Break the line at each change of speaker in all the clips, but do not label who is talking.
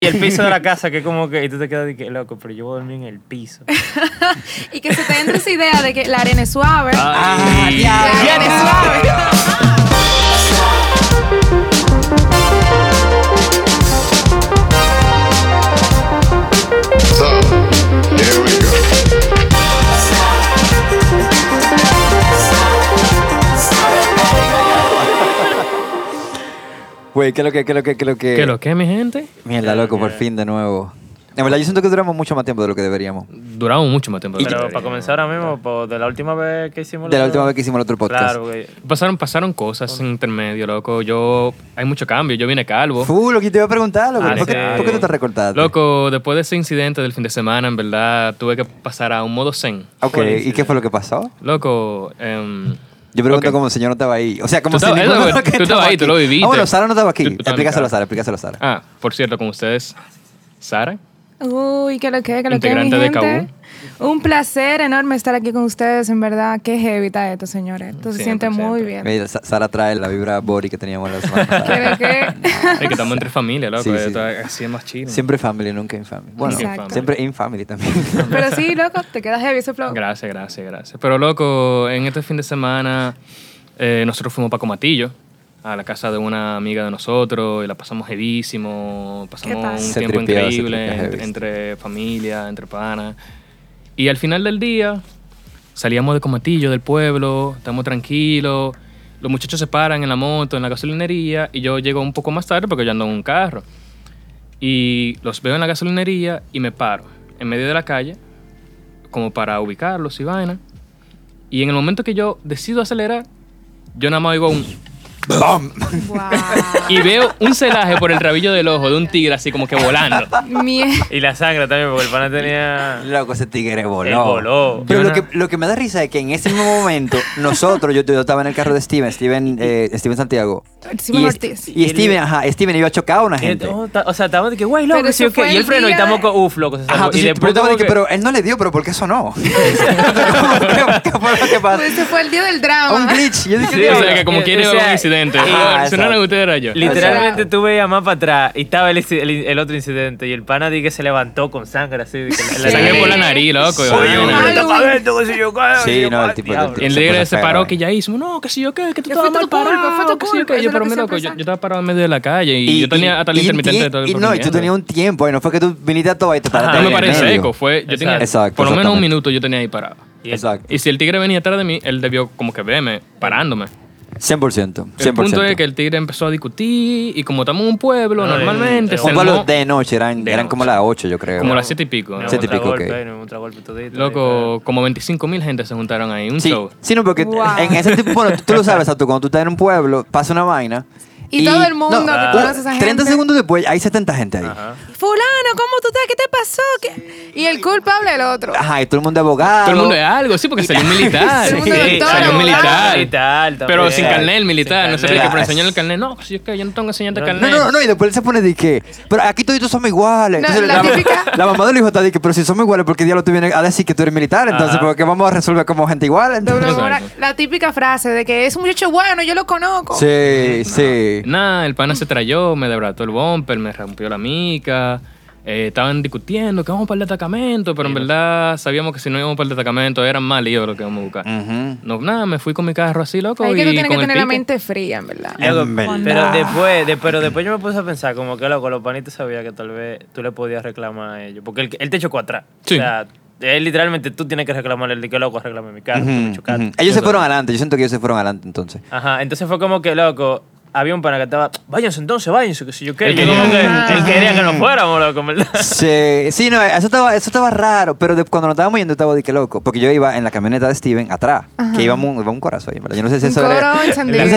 Y el piso de la casa, que como que. Y tú te quedas de que, loco, pero yo voy a dormir en el piso.
Y que se te entre esa idea de que la arena es suave.
Ay,
La arena es suave.
Güey, ¿qué es lo que, qué es lo que, qué es lo que?
¿Qué lo que, mi gente?
Mierda, loco, por fin de nuevo. En verdad, yo siento que duramos mucho más tiempo de lo que deberíamos.
Duramos mucho más tiempo. de lo que
Pero para
deberíamos.
comenzar ahora mismo, pues, de la última vez que hicimos.
De la
lo-
última vez que hicimos el otro podcast.
Claro, güey.
Pasaron, pasaron cosas en intermedio, loco. Yo... Hay mucho cambio. Yo vine calvo.
Fu, lo que te iba a preguntar, loco.
Ah,
¿Por, qué,
sí.
por qué tú te recortaste?
Loco, después de ese incidente del fin de semana, en verdad, tuve que pasar a un modo zen.
Ok, ¿y qué fue lo que pasó?
Loco, em,
Yo pregunto
Ok.
como si yo no estaba ahí. O sea, como
Tú
si
estabas-
ninguno los que
tú estabas
estaba
ahí, tú
aquí.
lo viviste.
Ah, bueno, Sara no estaba aquí.
Tú- tú
Explícaselo a
casa.
Sara, explícaselo a Sara.
ah, por cierto, con ustedes, Sara.
Uy, qué lo que, qué lo que, mi
Integrante de
gente. Un placer enorme estar aquí con ustedes, en verdad. Qué heavy está esto, señores. Esto se siente muy bien.
Mira, Sara trae la vibra body que teníamos la semana
¿Qué
pasada.
lo que?
Es que estamos entre familia, loco.
Sí,
Así es más chido.
Siempre family, nunca in family. Bueno,
Exacto.
siempre in family también.
Pero sí, loco, te queda heavy ese flow.
Gracias, gracias, gracias. Pero loco, en este fin de semana eh, nosotros fuimos para Comatillo, a la casa de una amiga de nosotros, y la pasamos heavísimo,
¿Qué
pasamos un
Se
tiempo
tripeó,
increíble entre familia, entre panas. Y al final del día salíamos de Comatillo, del pueblo, estamos tranquilos, los muchachos se paran en la moto, en la gasolinería, y yo llego un poco más tarde porque yo ando en un carro. Y los veo en la gasolinería y me paro en medio de la calle, como para ubicarlos y vaina. Y en el momento que yo decido acelerar, yo nada más oigo un...
¡Bam!
Wow.
Y veo un celaje por el rabillo del ojo de un tigre así como que volando.
Y la sangre también, porque el pana tenía.
Loco, ese tigre voló.
Él voló.
Pero lo que, lo que me da risa es que en ese mismo momento, nosotros, yo, yo estaba en el carro de Steven, Steven, eh, Steven Santiago.
Steven
y,
Ortiz.
y Steven, ajá, Steven iba a chocar a una gente.
oh, ta- o sea, estábamos de que, güey, loco, sí,
eso
o qué.
fue
Y el freno, y estamos con, uf, loco, se
Ajá,
y
yo-
después
pero,
como
estaba de que, pero él no le dio, pero ¿por qué sonó? ¿Qué, qué fue lo que pasó?
Ese fue el día del
Un
drama.
glitch. Yo dije,
Sí,
o sea, que como quiere un incidente. Si no era usted, era yo.
Literalmente tú veías más para atrás y estaba el, el, el otro incidente y el pana di que se levantó con sangre así. que la-.
Sangre por la nariz, loco.
Oye,
el qué sé yo, qué,
Sí,
y yo,
no, el
"Ah,
tipo-
diablo".
Y el
Se
paró que ya hizo, no, que si yo qué, que tú estabas mal parado. que si yo qué". Yo, pero mi loco, yo, estaba parado en medio de la calle y, yo tenía hasta la
y-
intermitente
y-
de todo el
no, y tú tenías un tiempo, y no fue que tú viniste a todo y te paraste
No me
en
paré
el
en
medio.
seco, fue, yo tenía
Exacto,
por lo menos un minuto yo tenía ahí parado.
Y-
Exacto.
Y si el tigre venía atrás de mí, él debió como que verme parándome.
100%. 100%.
El punto es que el tigre empezó a discutir y como estamos en un pueblo,
No,
normalmente se
Un pueblo
armó
de noche, eran,
De
eran como las 8, yo creo.
como las siete y pico.
No
Siete y pico, ok.
no todito,
Loco, como 25 mil gente se juntaron ahí, un
Sí,
show.
sí, no, porque
Wow.
en ese tipo, bueno, tú, tú lo sabes, tú cuando tú estás en un pueblo, pasa una vaina.
Y todo el mundo
no,
que conoce
a esa
30
gente.
segundos después hay 70 gente ahí.
Fulano, ¿cómo tú estás? ¿Qué te pasó? ¿Qué? Y el culpable el otro.
Ajá, y todo el mundo es abogado.
Todo el mundo es algo, sí, porque salió un militar.
Sí,
doctor,
salió un militar.
Militar
Pero sin carnet, el militar.
Sin
no le que por enseñar el carnet. No, si es que yo no tengo
No,
carnet.
No, no, no, y después él se pone de que, pero aquí todos somos iguales.
No,
Entonces,
la
la,
típica-
la mamá del hijo está de que, pero si somos iguales, ¿por qué diablo tú vienes a decir que tú eres militar? Entonces,
Ajá.
¿por qué vamos a resolver como gente igual? Entonces-.
Exacto.
la típica frase de que es un muchacho bueno, yo lo conozco.
Sí, sí.
Nada, el pana se trayó, me debrató el bumper, me rompió la mica. Eh, estaban discutiendo que vamos para el destacamento, pero en verdad sabíamos que si no íbamos para el destacamento eran más líos lo que íbamos a buscar.
Ujú.
No, nada, me fui con mi carro así, loco.
Ahí que tú
y
tienes que tener la mente fría, en verdad.
Loco,
En verdad.
pero después, de- pero después yo me puse a pensar como que loco, los panitos sabían que tal vez tú le podías reclamar a ellos. Porque él, él te chocó atrás.
Sí.
O sea, él literalmente tú tienes que reclamarle el de que loco, reclame mi carro, tú me.
Ellos se fueron adelante, yo siento que ellos se fueron adelante entonces.
Ajá, entonces fue como que loco. Había un pana que estaba, váyanse entonces, váyanse, que si yo qué.
Él
como que
quería-
él quería que nos fuéramos, loco, verdad.
Sí, sí, no, eso estaba, eso estaba raro, pero de- cuando nos estábamos yendo estaba de que loco, porque yo iba en la camioneta de Steven atrás, que íbamos, iba un corazón, ahí, ¿verdad? Yo no sé si
Un
eso era, no sé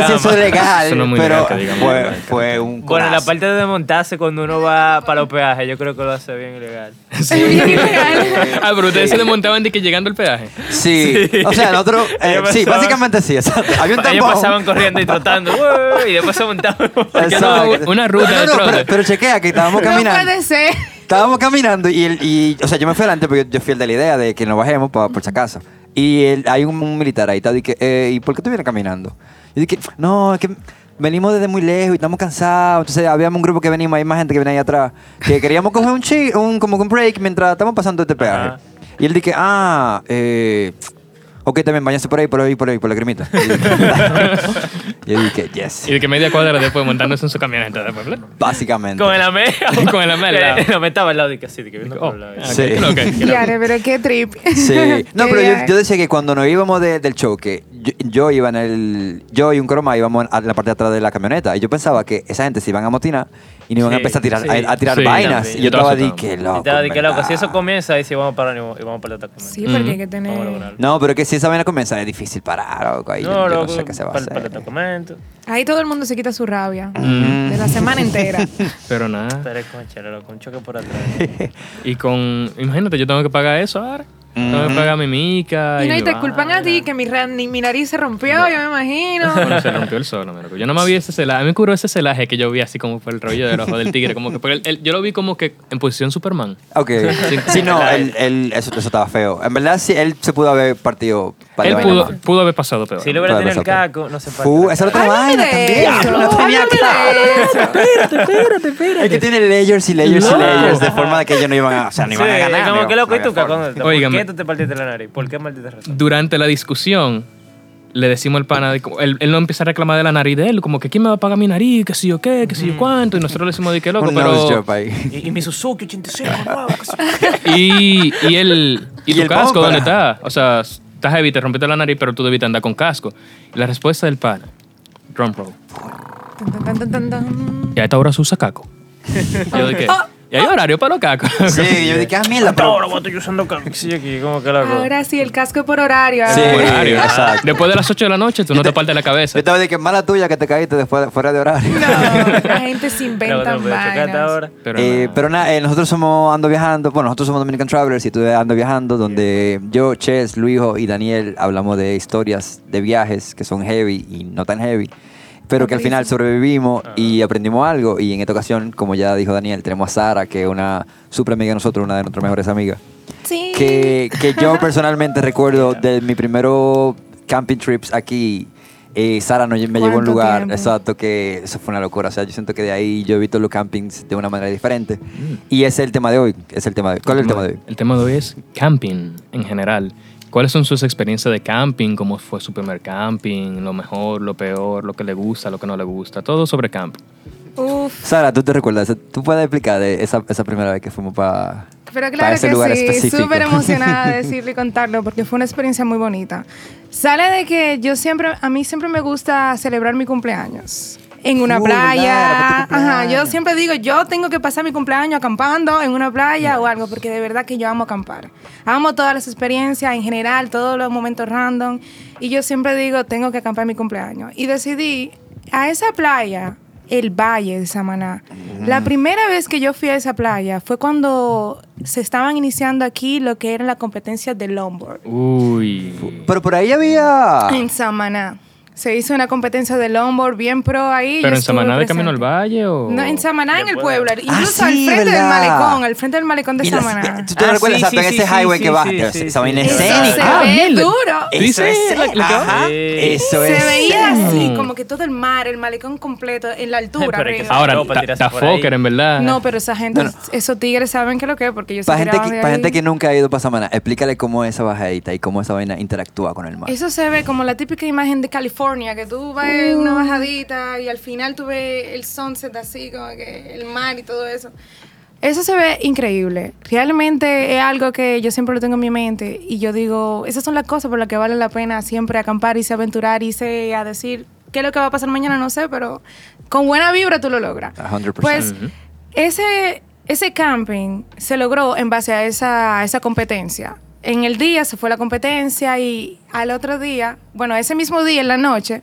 si eso es legal,
Eso no es muy
pero
legal digamos,
fue, fue un
Bueno,
corazón.
la parte de desmontarse cuando uno va para los peajes, yo creo que lo hace bien ilegal.
Bien ilegal.
Ah, pero ustedes se desmontaban de que llegando al peaje.
Sí, o sea, nosotros, eh, sí,
pasaban-
básicamente sí, exacto. Había un
Ellos pasaban corriendo y trotando, y después
no, una ruta
No, no, pero, pero chequea que estábamos
No
caminando.
puede ser.
Estábamos caminando y, el, y, o sea, yo me fui adelante porque yo, yo fui el de la idea de que nos bajemos pa- por si acaso. Y el- hay un, un militar ahí, está, y que, eh, ¿y por qué tú vienes caminando? Y dije, no, es que venimos desde muy lejos y estamos cansados. Entonces habíamos un grupo que venimos, hay más gente que viene ahí atrás, que queríamos coger un, chi, un como que un break mientras estamos pasando este peaje.
Ajá.
Y él dije, ah, eh, ok, también bañaste por ahí, por ahí, por ahí, por la cremita. Y yo dije, yes.
Y de que media cuadra después montándose en su camioneta después, ¿verdad?
Básicamente.
Con el AME.
Con el AME al lado.
El AME estaba al lado de que así, de que viendo
Oh,
por el lado.
Sí.
¿qué- qué lo que?
Claro, pero qué trip.
Sí. No, pero yo, decía que cuando nos íbamos de- del choque, yo, yo iba en el. Yo y un croma íbamos en la parte de atrás de la camioneta. Y yo pensaba que esa gente se iban a motinar y no iban a empezar a tirar,
sí.
a, a tirar
Sí,
vainas.
también.
Y yo estaba
estaba
di que
Y
loco.
a decir que loco, si eso comienza, ahí sí vamos a parar y vamos y vamos a pelear
Sí, porque hay que
a
tener...
No, pero que si esa vaina comienza es difícil parar, loco. Ahí
No,
yo,
loco,
no sé qué se va a
para,
hacer.
para el documento.
Ahí todo el mundo se quita su rabia.
Mm.
De la semana entera.
Pero nada.
Pero loco, un choque por atrás.
Y con. Imagínate, yo tengo que pagar eso ahora. Tengo que pagar mi mica.
Y no, y te culpan a ti que mi, ra- ni- mi nariz se rompió, yo me imagino.
Bueno, se rompió el solo, loco. Yo no me vi ese celaje. A mí me curó ese celaje que yo vi así como por el rollo del ojo del tigre. Como que yo lo vi como que en posición Superman.
Ok. Sí, no, él, él- eso, eso estaba feo. En verdad, sí, él se pudo haber partido
Él pudo, pudo haber pasado peor.
Si
Todavía
tenido el caco, no se
Fu, esa era otra vaina también.
eso,
Lo tenía claro.
de eso.
Es que tiene layers y layers y
No.
layers de forma de que ellos no iban a, o sea, no
Sí,
iban a ganar.
como que loco,
No
¿y
había
caco? ¿Por qué tú te partiste la nariz? ¿Por qué maldita razón?
Durante la discusión, le decimos al pana, de él, él no empieza a reclamar de la nariz de él, como que quién me va a pagar mi nariz, que si yo qué, que si yo cuánto, y nosotros le decimos de qué loco,
Un
pero...
Y, y mi Suzuki 85, wow, sí.
Y, y el, y,
Y
tu
el
casco,
bumper.
¿dónde está? O sea, estás heavy, te rompiste la nariz, pero tú debiste andar con casco. Y la respuesta del pana, drum roll,
Tan, tan, tan, tan, tan.
y a esta hora se usa caco. Yo de qué, y hay horario para los cacos.
Sí, yo dije, ah, mierda, pero...
Ahora voy a estar usando caco. Sí, aquí, como que loco.
Ahora sí, el casco por horario.
Sí,
ahora.
Horario.
exacto.
Después de las 8 de la noche, tú no te
te-
partes la cabeza.
Yo estaba de que mala tuya que te caíste después, fuera de horario.
No, la gente se inventa vainas.
ahora.
Pero,
Eh,
nada.
pero nada, eh, nosotros somos Ando Viajando, bueno, nosotros somos Dominican Travelers y estuve Ando Viajando, donde yo, Ches, Luijo y Daniel hablamos de historias de viajes que son heavy y no tan heavy, pero que al final sobrevivimos y aprendimos algo. Y en esta ocasión, como ya dijo Daniel, tenemos a Sara, que es una super amiga de nosotros, una de nuestras mejores amigas,
Sí.
que, que yo personalmente recuerdo de mi primero camping trips aquí. eh, Sara no- me llevó a un
¿Cuánto
lugar,
tiempo?
exacto, que eso fue una locura. O sea, yo siento que de ahí yo he visto los campings de una manera diferente. Y ese es el tema de hoy. Es el tema de hoy. ¿Cuál es el tema de hoy?
El tema de hoy es camping en general. ¿Cuáles son sus experiencias de camping? ¿Cómo fue su primer camping? ¿Lo mejor, lo peor, lo que le gusta, lo que no le gusta? Todo sobre camping.
Uf.
Sara, ¿tú te recuerdas? ¿Tú puedes explicar de esa, esa primera vez que fuimos para
Pero claro
ese
que
lugar
sí,
específico?
súper emocionada de decirlo y contarlo porque fue una experiencia muy bonita. Sale de que yo siempre, a mí siempre me gusta celebrar mi cumpleaños. En una playa. Ajá, yo siempre digo, yo tengo que pasar mi cumpleaños acampando en una playa o algo, porque de verdad que yo amo acampar. Amo todas las experiencias en general, todos los momentos random. Y yo siempre digo, tengo que acampar mi cumpleaños. Y decidí a esa playa, el Valle de Samaná. La primera vez que yo fui a esa playa fue cuando se estaban iniciando aquí lo que era la competencia de longboard.
Uy.
Pero por ahí había...
En Samaná. Se hizo una competencia de longboard bien pro ahí. yo
¿Pero en Samaná de Camino al. Valle o...?
No, en Samaná, en el pueblo. Incluso
Ah,
al
sí,
frente del malecón, al frente del malecón de Samaná.
¿Tú te
Ah,
recuerdas
sí,
exacto,
sí,
en ese
sí,
highway
sí,
que
sí,
esa vaina escénica.
se
Ah,
ve duro.
Eso es,
se veía así, como que todo el mar, el malecón completo, en la altura.
Ahora,
No, para
está. Fokker, en verdad.
No, pero esa gente, esos tigres saben que lo que es, porque
gente,
tiraban
que, para gente que nunca ha ido para Samaná, explícale cómo es esa bajadita y cómo esa vaina interactúa con el mar.
Eso se ve como la típica imagen de California, que tú vas en una bajadita y al final tú ves el sunset así, como que el mar y todo eso. Eso se ve increíble. Realmente es algo que yo siempre lo tengo en mi mente y yo digo, esas son las cosas por las que vale la pena siempre acampar, irse a aventurar, irse a decir qué es lo que va a pasar mañana, no sé, pero con buena vibra tú lo logras.
A 100%.
Pues ese, ese camping se logró en base a esa, a esa competencia. En el día se fue la competencia y al otro día, bueno, ese mismo día en la noche,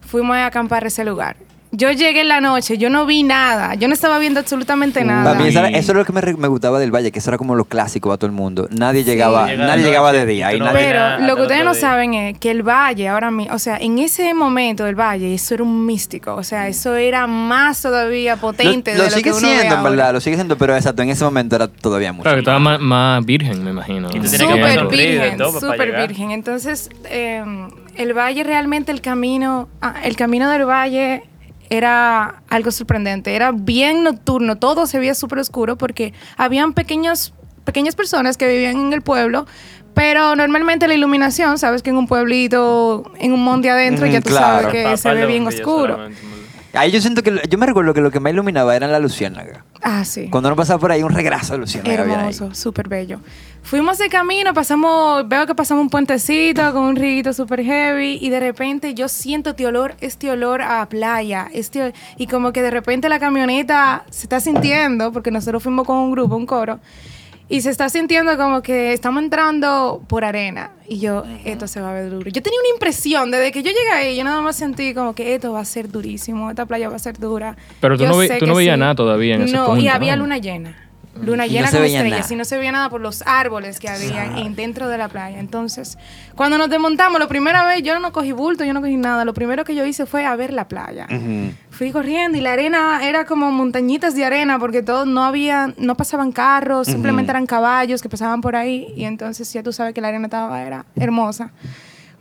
fuimos a acampar a ese lugar. Yo llegué en la noche, yo no vi nada, yo no estaba viendo absolutamente nada.
Para mí, eso, era- eso es lo que me, re- me gustaba del Valle, que eso era como lo clásico a todo el mundo. Nadie llegaba, nadie
noche
llegaba de día.
tú
ahí
no
nadie-
ves
Pero lo que
el
ustedes
otro
no
día.
saben es que el valle ahora mismo, o sea, en ese momento del valle, eso era un místico, o sea, eso era más todavía potente
lo, lo
de lo
sigue
que uno ve
siendo, en
ahora.
verdad, lo sigue siendo, pero exacto, en ese momento era todavía mucho.
Claro, que estaba más, más virgen, me imagino.
Y tú tienes que
Súper
y
virgen,
todo para
súper
llegar.
virgen. Entonces, eh, el valle realmente, el camino, ah, el camino del valle era algo sorprendente. Era bien nocturno, todo se veía súper oscuro porque habían pequeños, pequeñas personas que vivían en el pueblo, pero normalmente la iluminación, sabes que en un pueblito, en un monte adentro,
Ujú,
ya tú
claro.
sabes que
Pa-
se ve bien oscuro.
Ahí yo siento que, yo me recuerdo que lo que más iluminaba eran la luciérnaga.
Ah, sí.
Cuando uno pasaba por ahí, un regraso de luciérnaga.
Hermoso, súper bello. Fuimos de camino, pasamos, veo que pasamos un puentecito con un riguito súper heavy y de repente yo siento este olor, este olor a playa, este, ol- y como que de repente la camioneta se está sintiendo, porque nosotros fuimos con un grupo, un coro, y se está sintiendo como que estamos entrando por arena y yo, esto se va a ver duro. Yo tenía una impresión, desde que yo llegué ahí, yo nada más sentí como que esto va a ser durísimo, esta playa va a ser dura.
Pero tú
Yo
no ve- tú no veías
sí.
nada todavía en ese
No, y había
¿no?
luna llena. Luna
Y no
llena
se
con estrellas
nada.
y no se veía nada por los árboles que había en, dentro de la playa. Entonces, cuando nos desmontamos, la primera vez yo no cogí bulto, yo no cogí nada. Lo primero que yo hice fue a ver la playa. Fui corriendo y la arena era como montañitas de arena porque todo no había, no pasaban carros, simplemente eran caballos que pasaban por ahí y entonces ya tú sabes que la arena estaba era hermosa.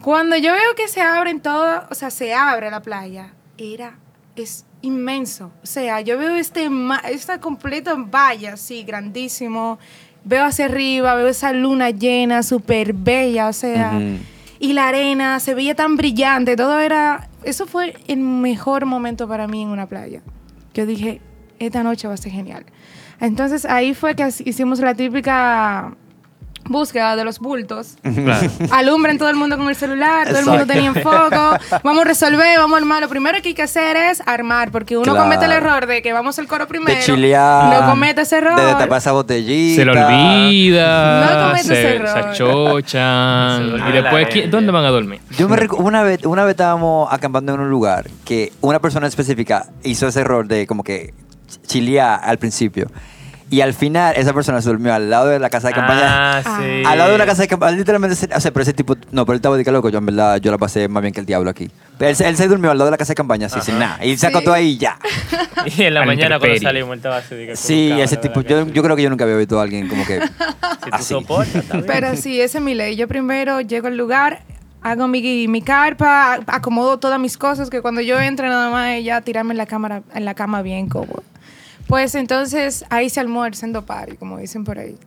Cuando yo veo que se abren todo, o sea, se abre la playa, era es inmenso. O sea, yo veo este esta completa valla así grandísimo. Veo hacia arriba, veo esa luna llena, súper bella, o sea, y la arena se veía tan brillante, todo era, eso fue el mejor momento para mí en una playa. Yo dije, esta noche va a ser genial. Entonces ahí fue que hicimos la típica búsqueda de los bultos.
Claro.
Alumbren todo el mundo con el celular, todo el mundo tenía enfoco. Vamos a resolver, vamos a armar. Lo primero que hay que hacer es armar, porque uno
Claro.
comete el error de que vamos al coro primero.
De chilear.
No comete ese error.
De destapar esa botellita.
Se le olvida.
No cometas
se,
error.
se achochan.
Se
y después,
la
¿qui-
arena.
¿dónde van a dormir?
Yo me una vez, una vez estábamos acampando en un lugar que una persona específica hizo ese error de como que chilear al principio. Y al final esa persona se durmió al lado de la casa de campaña.
Ah, sí.
Al lado de una casa de campaña, literalmente, o sea, pero ese tipo, no, pero él estaba de que loco, yo en verdad, yo la pasé más bien que el diablo aquí. Pero él, se- él se durmió al lado de la casa de campaña, así, sin nada. Y se acostó ahí y ya.
Y en la
Al
mañana cuando salimos él estaba así. de
Sí, ese tipo,
la
yo, yo creo que yo nunca había visto a alguien como que
Si
así.
bien.
Pero sí, esa es mi ley. Yo primero llego al lugar, hago mi, mi carpa, acomodo todas mis cosas, que cuando yo entre nada más es ya tirarme en la, cámara, en la cama bien cómodo. Pues entonces ahí se almuerza en party, como dicen por ahí.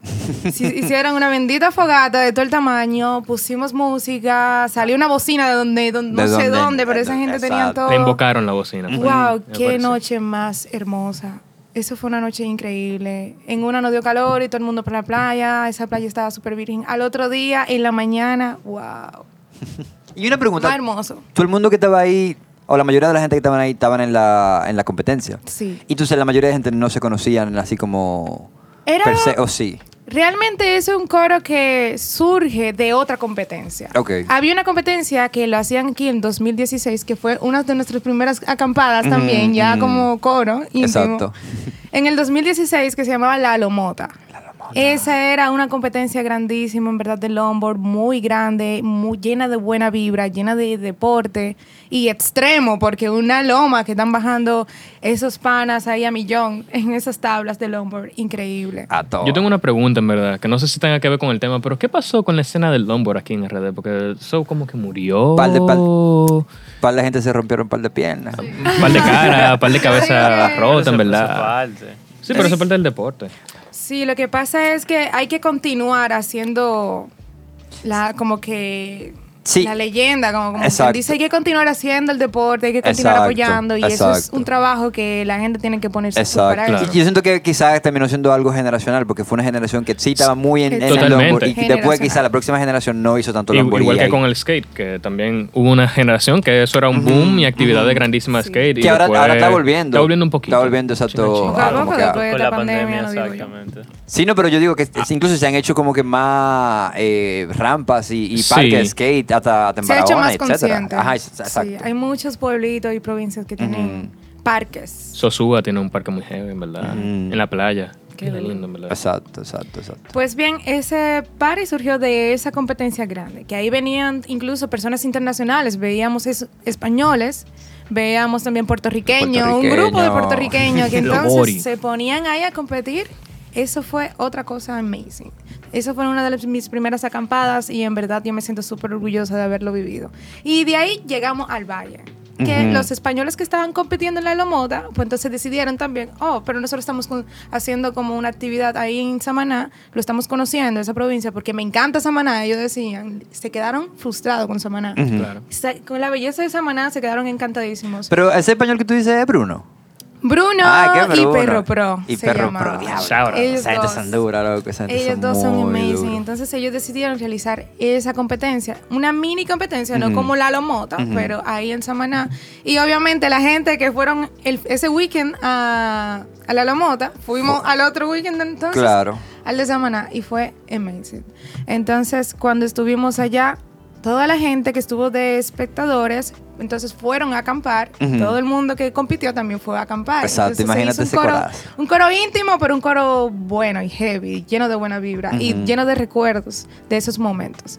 Si- hicieron una bendita fogata de todo el tamaño, pusimos música, salió una bocina de donde, donde no
¿De
sé
dónde?
dónde, pero esa gente tenía todo.
Le invocaron la bocina.
Wow, qué
parece.
noche más hermosa. Eso fue una noche increíble. En una no dio calor y todo el mundo por la playa. Esa playa estaba súper virgen. Al otro día, en la mañana, wow.
Y una pregunta,
Más hermoso.
todo el mundo que estaba ahí, o la mayoría de la gente que estaban ahí, estaban en la, en la competencia.
Sí.
Y entonces la mayoría de gente no se conocían así como
Era-
per se, o sí.
Realmente es un coro que surge de otra competencia.
Ok.
Había una competencia que lo hacían aquí en 2016, que fue una de nuestras primeras acampadas también, ya como coro íntimo.
Exacto.
En el 2016, que se llamaba La Lomota. Esa era una competencia grandísima, en verdad, de longboard, muy grande, muy llena de buena vibra, llena de deporte y extremo, porque una loma que están bajando esos panas ahí a millón en esas tablas de longboard, increíble.
A todo.
Yo tengo una pregunta, en verdad, que no sé si tenga que ver con el tema, pero ¿qué pasó con la escena del longboard aquí en RD? Porque eso como que murió.
Par de- par-
Un
par de gente se rompieron un par de piernas.
par de cara, un par de cabezas
Sí.
rotas, en
Pero eso- eso
verdad. Sí, pero eso es parte del deporte.
Sí, lo que pasa es que hay que continuar haciendo la como que
Sí.
la leyenda, como, como quien
Exacto.
dice, hay que continuar haciendo el deporte, hay que continuar
Exacto,
apoyando y eso es
exacto.
un trabajo que la gente tiene que ponerse para
Exacto.
eso.
Y Yo siento que quizás terminó siendo algo generacional, porque fue una generación que sí estaba muy en, en el longboard, y después quizás la próxima generación no hizo tanto longboard.
igual
y
que
ahí-
con el skate, que también hubo una generación que eso era un boom y actividades grandísimas
Sí.
skate. y
que ahora,
después
ahora está volviendo.
Está volviendo un poquito.
Está volviendo, exacto.
De
Con la
pandemia,
exactamente.
Sí, no, pero yo digo que es- incluso se han hecho como que más eh, rampas y, y parques de skate hasta, hasta en
Se ha hecho más
etcétera.
consciente.
Ajá, exacto.
Sí, hay muchos pueblitos y provincias que tienen parques.
Sosúa tiene un parque muy heavy, en verdad.
Ujú.
En la playa.
Qué lindo.
lindo, en verdad.
Exacto, exacto, exacto.
Pues bien, ese party surgió de esa competencia grande, que ahí venían incluso personas internacionales, veíamos es- españoles, veíamos también puertorriqueños, un grupo de
Puertorriqueño.
puertorriqueños que entonces se ponían ahí a competir. Eso fue otra cosa amazing. Eso fue una de las- mis primeras acampadas y en verdad yo me siento súper orgullosa de haberlo vivido. Y de ahí llegamos al valle. que los españoles que estaban compitiendo en la Lomota, pues entonces decidieron también, oh, pero nosotros estamos con- haciendo como una actividad ahí en Samaná, lo estamos conociendo, esa provincia, porque me encanta Samaná. Ellos decían, se quedaron frustrados con Samaná.
Claro.
Sa- Con la belleza de Samaná se quedaron encantadísimos.
Pero ese español que tú dices es Bruno.
Bruno
Ah, qué
y. Perro Pro.
Y
se
Perro
llamaba.
Pro, diablo.
Ellos
Esa gente
dos.
son duras, loco. Esa gente
Ellos dos son
muy
amazing. Entonces ellos decidieron realizar esa competencia. Una mini competencia, no como la Lomota, pero ahí en Samaná. Y obviamente la gente que fueron el- ese weekend a, a la Lomota, fuimos al otro weekend entonces.
Claro.
Al de Samaná y fue amazing. Entonces cuando estuvimos allá, toda la gente que estuvo de espectadores, entonces fueron a acampar. Todo el mundo que compitió también fue a acampar.
Exacto,
Entonces,
imagínate ese
coro,
corazo.
un coro íntimo, pero un coro bueno y heavy, lleno de buena vibra y lleno de recuerdos de esos momentos.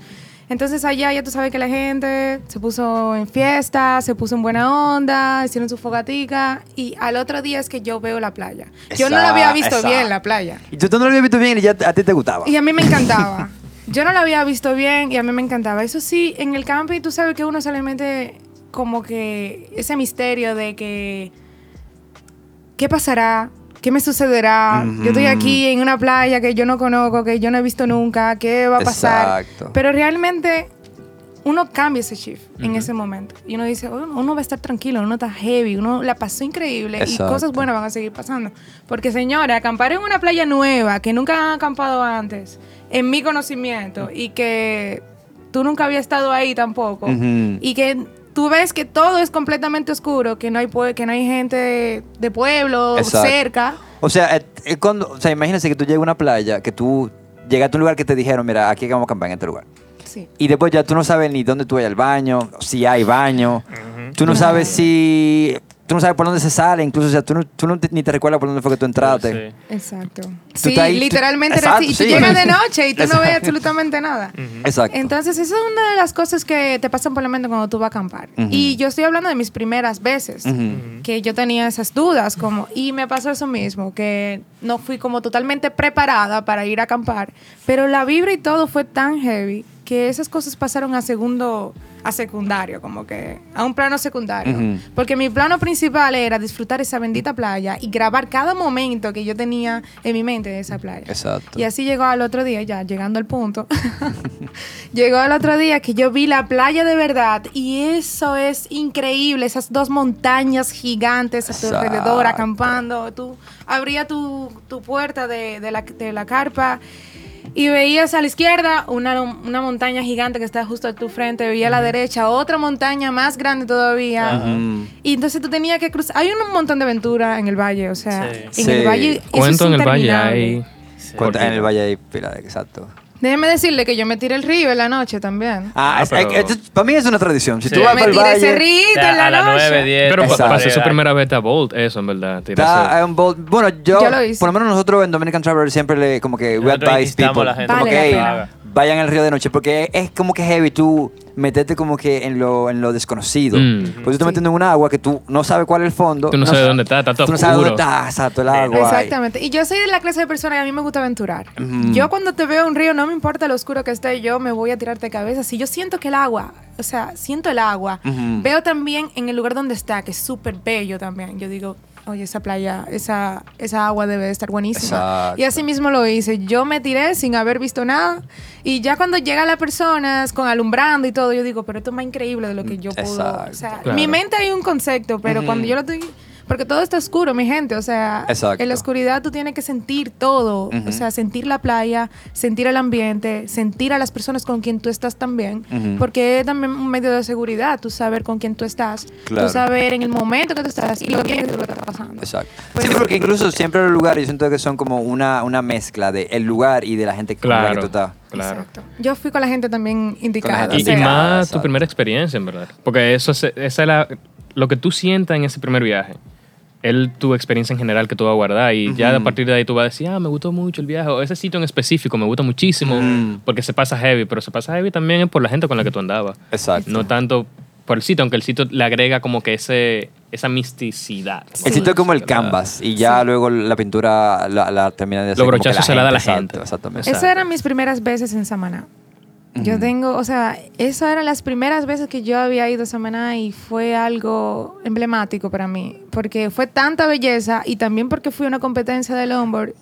Entonces allá ya tú sabes que la gente se puso en fiesta, se puso en buena onda, hicieron su fogatica y al otro día es que yo veo la playa. Yo no la había visto bien la playa.
Y tú, no lo habías visto bien y ya a ti te gustaba.
Y a mí me encantaba. Yo no la había visto bien y a mí me encantaba. Eso sí, en el camping tú sabes que uno mete como que ese misterio de que ¿qué pasará? ¿Qué me sucederá?
Ujú.
Yo estoy aquí en una playa que yo no conozco, que yo no he visto nunca, ¿qué va a pasar?
Exacto.
Pero realmente uno cambia ese shift en ese momento. Y uno dice, "Oh, uno va a estar tranquilo, uno está heavy, uno la pasó increíble y
Exacto.
cosas buenas van a seguir pasando. Porque señores, acampar en una playa nueva que nunca han acampado antes, en mi conocimiento, y que tú nunca habías estado ahí tampoco, y que tú ves que todo es completamente oscuro, que no hay, pue- que no hay gente de pueblo
Exacto.
cerca.
O sea, eh, eh, cuando, o sea, imagínense que tú llegas a una playa, que tú llegaste a un lugar que te dijeron, mira, aquí vamos a acampar en este lugar.
Sí.
Y después ya tú no sabes ni dónde tú hay al baño, si hay baño. Tú no sabes si... Tú no sabes por dónde se sale, incluso, o sea, tú, no, tú no te- ni te recuerdas por dónde fue que tú entraste.
Sí.
Exacto.
Tú
Sí,
ahí, tú-
literalmente era
Exacto.
Y tú
sí.
llegas de noche y tú no
Exacto.
ves absolutamente nada.
Exacto.
Entonces, esa es una de las cosas que te pasan por la mente cuando tú vas a acampar.
Ujú.
Y yo estoy hablando de mis primeras veces,
Ujú.
que yo tenía esas dudas, como, y me pasó eso mismo, que no fui como totalmente preparada para ir a acampar, pero la vibra y todo fue tan heavy que esas cosas pasaron a segundo, a secundario, como que a un plano secundario. Porque mi plano principal era disfrutar esa bendita playa y grabar cada momento que yo tenía en mi mente de esa playa.
Exacto.
Y así llegó al otro día, ya llegando al punto. llegó al otro día que yo vi la playa de verdad y eso es increíble, esas dos montañas gigantes a tu alrededor acampando. Tú abrías tu, tu puerta de, de la, de la carpa y veías a la izquierda una, una montaña gigante que está justo a tu frente, veía a la derecha otra montaña más grande todavía.
Ajá.
Y entonces tú tenías que cruzar. Hay un montón de aventura en el valle, o sea,
Sí.
en
Sí.
el valle. eso
Cuento
es
en el valle ahí.
Sí.
Cuenta- en el. Valle hay pila de- exacto.
Déjeme decirle que yo me tiré el río en la noche también.
Ah,
Ah,
es-
pero-
eh, para mí es una tradición. Si
Sí.
tú vas
me
para el
tiré ese
valle,
rito en la
a las
noche.
9, 10.
Pero
te
pa-
Exacto.
para ser su primera vez a Bolt, eso en verdad. tirarse-
Está en bold- Bueno, yo,
Yo lo hice.
por lo menos nosotros en Dominican Traveler siempre le como que we
Nosotros
advise
instamos
people
a la gente
como
Vale
que
la
"Hey,
pena".
vayan al río de noche porque es como que heavy tú meterte como que en lo, en lo desconocido.
Mm.
Pues tú te
Sí.
metiendo en un agua que tú no sabes cuál es el fondo.
Tú no sabes dónde está, está todo
Tú no sabes dónde
oscuro.
está, exacto, el agua. ahí.
Exactamente. Y yo soy de la clase de persona que a mí me gusta aventurar.
Ujú.
Yo cuando te veo en un río, no me importa lo oscuro que esté, yo me voy a tirarte de cabeza. Si yo siento que el agua, o sea, siento el agua,
Ujú.
veo también en el lugar donde está, que es súper bello también. Yo digo, oye, esa playa, esa, esa agua debe de estar buenísima.
Exacto.
Y así mismo lo hice. Yo me tiré sin haber visto nada. Y ya cuando llega las personas con alumbrando y todo, yo digo, pero esto es más increíble de lo que yo puedo.
Exacto.
O sea,
Claro.
mi mente hay un concepto, pero cuando yo lo estoy. Porque todo está oscuro, mi gente. O sea,
Exacto.
en la oscuridad tú tienes que sentir todo.
Ujú.
O sea, sentir la playa, sentir el ambiente, sentir a las personas con quien tú estás también.
Ujú.
Porque es también un medio de seguridad, tú saber con quién tú estás.
Claro.
Tú saber en el momento que tú estás y lo bien que tú lo estás pasando.
Exacto.
Pues-
sí, porque incluso siempre los lugares, yo siento que son como una, una mezcla de el lugar y de la gente con la que
Claro,
tú estás.
claro.
Exacto. Yo fui con la gente también indicada.
gente
Y,
sea,
y
indicada.
más
exacto.
tu primera experiencia, en verdad. Porque eso es, esa es la- lo que tú sientas en ese primer viaje. Es tu experiencia en general que tú vas a guardar. Y ya a partir de ahí tú vas a decir, ah, me gustó mucho el viaje. O ese sitio en específico me gusta muchísimo. Porque se pasa heavy. Pero se pasa heavy también es por la gente con la que tú andabas.
Exacto.
No tanto por el sitio, aunque el sitio le agrega como que ese, esa misticidad.
El sitio es como el canvas y ya luego la pintura la, la termina de hacer.
Los brochazos se la da la
exacto,
gente.
Exactamente.
Exacto.
Esas eran mis primeras veces en Samaná. Yo tengo, o sea, esas eran las primeras veces que yo había ido a Samaná y fue algo emblemático para mí, porque fue tanta belleza y también porque fui a una competencia de longboard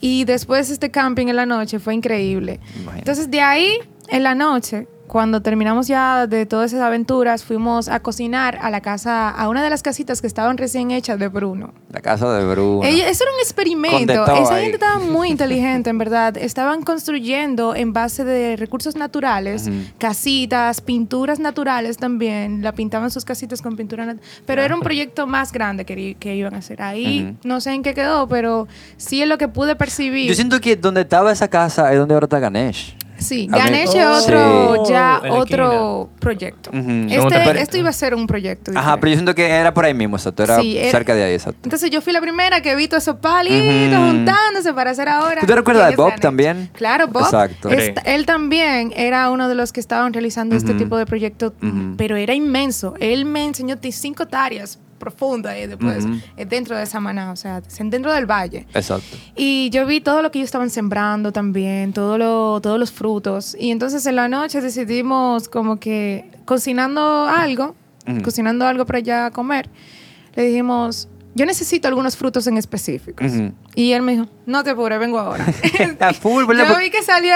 y después este camping en la noche fue increíble.
Imagínate.
Entonces de ahí, en la noche, cuando terminamos ya de todas esas aventuras, fuimos a cocinar a la casa, a una de las casitas que estaban recién hechas de Bruno.
La casa de Bruno.
Ella- eso era un experimento. Esa
ahí.
gente estaba muy inteligente, en verdad. Estaban construyendo en base de recursos naturales, casitas, pinturas naturales también. La pintaban sus casitas con pintura natural. Pero era un proyecto más grande que, que iban a hacer. Ahí no sé en qué quedó, pero sí es lo que pude percibir.
Yo siento que donde estaba esa casa es donde ahora está Ganesh.
Sí,
A
Ganesh es
Oh,
otro,
sí.
ya
la
otro proyecto.
Ujú.
¿Cómo te
Este, esto iba a ser un proyecto.
Ajá, pero yo siento que era por ahí mismo, exacto. Era
Sí, era-
cerca de ahí, exacto.
Entonces yo fui la primera que vi todos esos palitos juntándose para hacer ahora.
¿Tú te recuerdas de Bob
Ganesh.
también?
Claro, Bob.
Exacto.
Esta- él también era uno de los que estaban realizando este tipo de proyectos, pero era inmenso. Él me enseñó cinco hectáreas profundas eh, después,
Ujú.
eh, dentro de Samaná, o sea, dentro del valle.
Exacto.
Y yo vi todo lo que ellos estaban sembrando también, todo lo, todos los frutos. Y entonces en la noche decidimos como que cocinando algo,
Ujú.
cocinando algo para ya comer, le dijimos, yo necesito algunos frutos en específicos.
Ujú.
Y él me dijo, no te apures, vengo ahora. Yo vi que salió...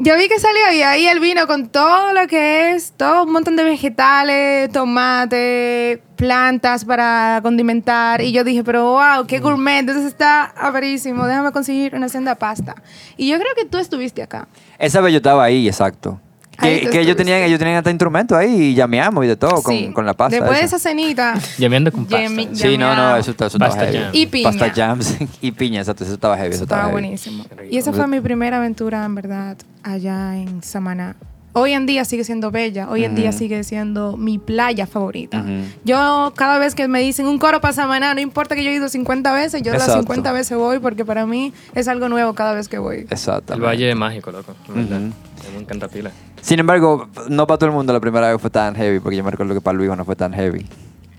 Yo vi que salió y ahí él vino con todo lo que es, todo un montón de vegetales, tomate, plantas para condimentar. Y yo dije, pero wow, qué gourmet, entonces está averísimo, déjame conseguir una senda pasta. Y yo creo que tú estuviste acá.
Esa vez yo estaba ahí, exacto.
Ahí
Que,
tú
que ellos,
estuviste.
tenían, ellos tenían hasta instrumentos ahí y llameamos y de todo con,
Sí.
con la pasta.
Después de
esa.
cenita.
Llameando con pasta.
Yemi-
Sí, no, no, eso, está- eso estaba
Pasta
heavy.
jam.
Y piña.
Pasta jams y piña, exacto, eso estaba heavy. Eso
Estaba
estaba heavy.
buenísimo. Y esa fue mi primera aventura, en verdad, allá en Samaná. Hoy en día sigue siendo bella, hoy en día sigue siendo mi playa favorita. Yo cada vez que me dicen un coro para Samaná, no importa que yo he ido 50 veces, yo las
Exacto.
50 veces voy porque para mí es algo nuevo cada vez que voy.
Exacto.
El valle es mágico, loco. Me encanta pila.
Sin embargo, no para todo el mundo la primera vez fue tan heavy, porque yo me recuerdo que para Luis no fue tan heavy.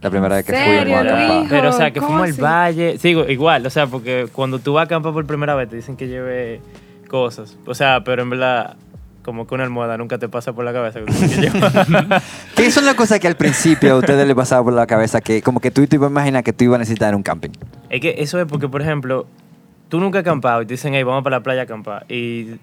La primera vez que
serio,
fuimos a acampar.
Pero, o sea, que
¿Cómo
fuimos al valle. Sigo, igual, o sea, porque cuando tú vas a acampar por primera vez te dicen que lleve cosas. O sea, pero en verdad, como que una almohada nunca te pasa por la cabeza que tú tienes que llevar.
¿Qué son las cosas que al principio a ustedes les pasaba por la cabeza que como que tú te ibas a imaginar que tú ibas a necesitar un camping?
Es que eso es porque, por ejemplo, tú nunca has acampado y te dicen, hey, vamos para la playa a acampar. Y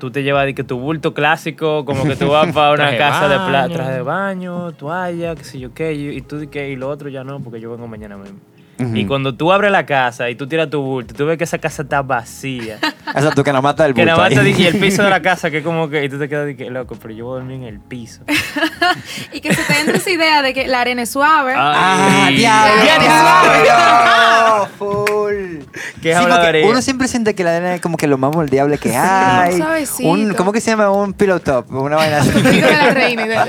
tú te llevas de que tu bulto clásico, como que tú vas para una
Traje de
casa de playa, traje de baño, toalla, qué sé yo qué, y, y tú di que, y lo otro ya no, porque yo vengo mañana mismo. Y cuando tú abres la casa y tú tiras tu bulto, tú ves que esa casa está vacía.
Exacto, que nada mata el
que nada
bulto
te
ahí.
di- y el piso de la casa, que como que, y tú te quedas de que, loco, pero yo voy a dormir en el piso.
Y que se te entre esa idea de que la arena es suave.
Ah, diablo,
Ya,
diablo, full.
¿Qué
Sí, porque
habladoría?
uno siempre siente que la arena es como que lo más moldeable que hay. Un, ¿Cómo que se llama? Un pillow top, una vaina así.
La reina.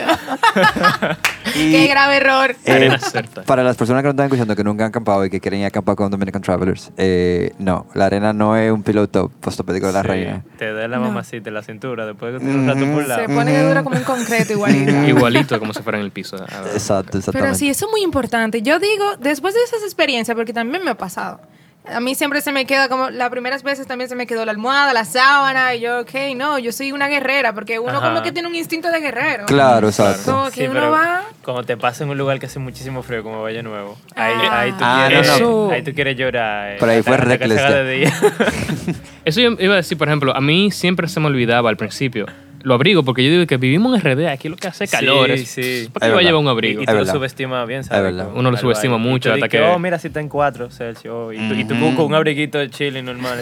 Y de- Qué grave error.
eh, para las personas que no están escuchando, que nunca han acampado y que quieren ir a acampar con Dominican Travelers, eh, no, la arena no es un pillow top postopédico de la
Sí,
reina.
Te da la
No.
mamacita en la cintura después que tú un rato por lado.
Se pone dura como un concreto igualito.
Igualito como si fuera en el piso.
Exacto, exactamente.
Pero sí, eso es muy importante. Yo digo, después de esas experiencias, porque también me ha pasado. A mí siempre se me queda como, las primeras veces también se me quedó la almohada, la sábana, y yo, ok, no, yo soy una guerrera, porque uno
Ajá.
como que tiene un instinto de guerrero.
Claro, exacto.
Como que
Sí,
uno va...
cuando te pasa en un lugar que hace muchísimo frío, como Valle Nuevo, ahí,
Ah.
ahí, tú,
Ah,
quieres,
no, no.
ahí tú quieres llorar. eh,
Pero ahí fue reckless.
Eso yo iba a decir, por ejemplo, a mí siempre se me olvidaba al principio. Lo abrigo porque yo digo que vivimos en RD, aquí lo que hace calor.
Sí,
es-
sí.
¿Para qué voy a llevar un
Y,
abrigo?
y tú lo subestimas bien, ¿sabes?
Es verdad.
Con-
Uno lo
al
subestima.
Y
mucho hasta
que,
que-
oh, mira, si está en 4 Celsius. Y tú, y tú con un abriguito de chile normal.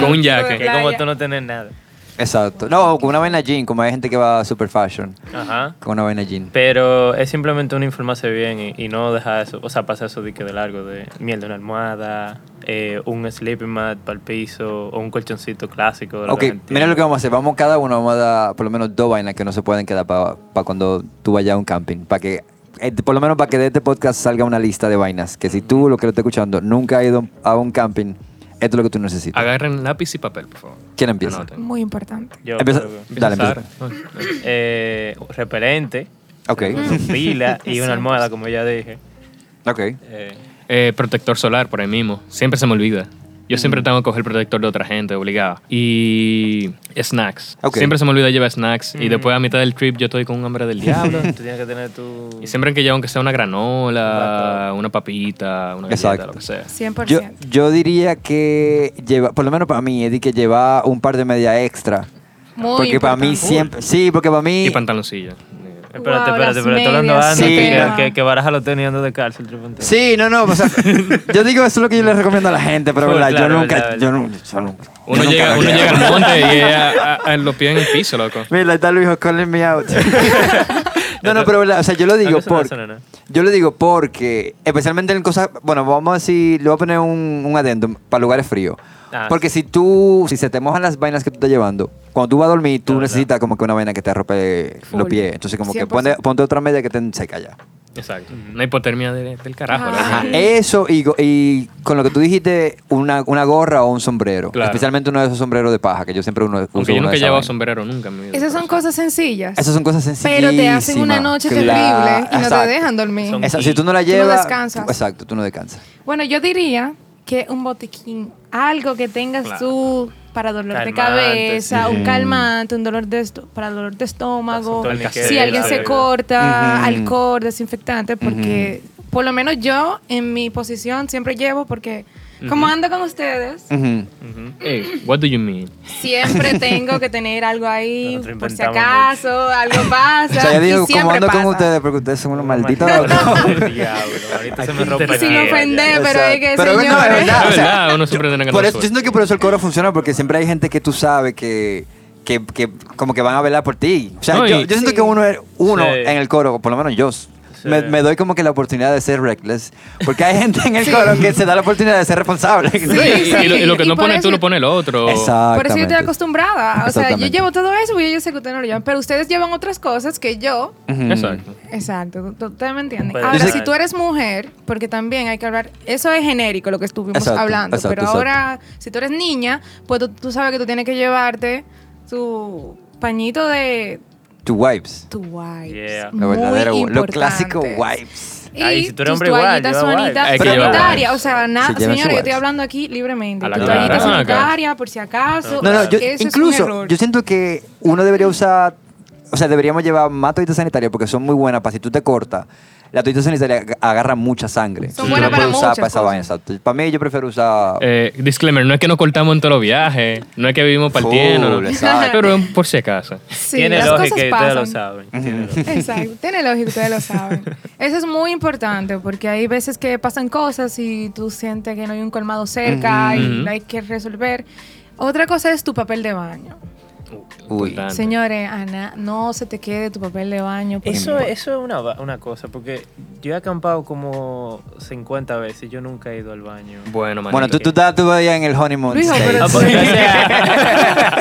Con un jacket.
Que como tú no tienes nada.
Exacto. No, con una vaina jean, como hay gente que va super fashion,
Ajá.
con una vaina jean.
Pero es simplemente uno informarse bien y, y no dejar eso, o sea, pasar eso de que de largo, de miel de una almohada, eh, un sleeping mat para el piso o un colchoncito clásico. de
Ok, mira lo que vamos a hacer. Vamos cada uno, vamos a dar por lo menos dos vainas que no se pueden quedar para cuando tú vayas a un camping. Para que, eh, por lo menos para que de este podcast salga una lista de vainas. Que si tú, lo que lo estás escuchando, nunca has ido a un camping, esto es lo que tú necesitas.
Agarren lápiz y papel, por favor.
¿Quién empieza?
Anoten.
Muy importante.
Yo
Empieza- Dale,
Empieza
empieza.
Sara.
eh, repelente,
Ok,
pila y una almohada, como ya dije.
ok.
Eh,
Eh, protector solar, por ahí mismo. Siempre se me olvida. Yo siempre tengo que coger el protector de otra gente, obligado. Y snacks. Siempre se me olvida llevar snacks. Y después a mitad del trip yo estoy con un hambre del diablo.
Tú tienes que tener tu...
y siempre que llevo, aunque sea una granola, una papita, una galleta,
Exacto.
lo que sea.
100%.
Yo, yo diría que lleva, por lo menos para mí, es de que lleva un par de media extra.
Muy
porque para mí siempre, sí, porque para mí
Y pantaloncillos.
Espérate,
Wow,
espérate, estoy hablando antes
sí.
que,
no.
que, que Baraja lo tenía de cárcel.
Sí, no, no, o sea, yo digo eso es lo que yo le recomiendo a la gente, pero
Full,
verdad,
claro,
yo nunca,
verdad,
yo
verdad.
nunca, yo nunca.
Uno,
yo nunca
llega, uno al monte y a, a- a los pies en el piso, loco.
Mira, ahí está Luis calling me out. no, no, pero verdad, o sea, yo lo digo
Eso no
por,
suena nada.
yo lo digo porque, especialmente en cosas, bueno, vamos a decir, le voy a poner un, un adendum para lugares fríos.
Ah,
porque si tú, si se te mojan las vainas que tú estás llevando, cuando tú vas a dormir, tú
Claro,
necesitas como que una vaina que te arrope
Full.
los pies. Entonces, como que
100%.
ponte, ponte otra media que te seca ya.
Exacto. Una hipotermia de- del carajo.
Ajá.
eso y, go- y con lo que tú dijiste, una, una gorra o un sombrero.
Claro.
Especialmente uno de esos sombreros de paja, que yo siempre uno uso
Aunque yo
uno
nunca
de
he
esa
llevado
vaina.
sombrero nunca en mi vida.
Esas son cosas sencillas.
Esas son cosas sencillas.
Pero te hacen una noche terrible y no te dejan dormir.
Son-
Esa- si tú no la
Tú no
llevas.
descansas.
Exacto, tú no descansas.
Bueno, yo diría que un botiquín, algo que tengas
Claro.
tú para dolor de cabeza,
sí.
un calmante, un dolor de esto, para dolor de estómago. Si alguien se corta, alcohol, desinfectante, porque por lo menos yo en mi posición siempre llevo porque como ando con ustedes.
Hey, what do you mean?
siempre tengo que tener algo ahí
Nosotros
por si
inventamos
acaso algo pasa.
O sea, yo
y
digo, como
siempre
ando con
pasa.
ustedes, porque ustedes son unos malditos locos.
diablo. Ahorita se me rompe
Sin
el
ofender, pero es que
Pero bueno,
señores.
es verdad.
Es
o sea,
verdad, uno siempre tiene que
Por
andar
eso, yo
suelto.
siento que por eso el coro funciona, porque siempre hay gente que tú sabes que, que, que como que van a velar por ti. O sea,
No,
yo,
y-
yo siento
Sí.
que uno, es- uno
Sí.
en el coro, por lo menos yo, me, me doy como que la oportunidad de ser reckless, porque hay gente en el coro que se da la oportunidad de ser responsable.
No, y, y lo, y lo que
Y
no pones tú
eso-
lo pone el otro.
Por eso yo estoy acostumbrada. O sea, yo llevo todo eso porque yo sé que ustedes no lo llevan. Pero ustedes llevan otras cosas que yo.
Exacto.
Exacto, tú- ustedes me entienden. Ahora, si tú eres mujer, porque también hay que hablar, eso es genérico lo que estuvimos
Exacto,
hablando,
exacto,
pero
exacto.
ahora, si tú eres niña, pues tú, tú sabes que tú tienes que llevarte tu pañito de
Tu wipes.
tu wipes.
Yeah.
Lo
Muy
verdadero, lo clásico wipes.
Y
Ay, si tú eres hombre igual, lleva
sanitarias.
wipes.
O sea, nada, señores, yo estoy hablando aquí libremente.
A la
Tu toallita
Ah,
sanitaria, por si acaso.
No, no, yo, incluso yo siento que uno debería usar, o sea, deberíamos llevar más toallitas sanitarias porque son muy buenas para si tú te cortas. La toallita sanitaria ag- agarra mucha sangre.
Son buenas
puedes
para
usar
muchas
para esa
cosas.
vaina, exacto. Para mí yo prefiero usar
Eh, disclaimer, no es que nos cortamos en todos los viajes, no es que vivimos partiendo,
Full, exacto.
pero por si acaso.
Sí,
Tiene
las
lógica
cosas
y ustedes lo
pasan.
saben. Tiene.
Exacto, tiene lógica, ustedes lo saben. Eso es muy importante porque hay veces que pasan cosas y tú sientes que no hay un colmado cerca y hay que resolver. Otra cosa es tu papel de baño.
Uy.
Señores, Ana, no se te quede tu papel de baño.
Eso, eso es una, una cosa, porque yo he acampado como 50 veces y yo nunca he ido al baño.
Bueno, manito.
Bueno, tú, tú estás ahí en el honeymoon
Luijo,
state.
pero-
Ah,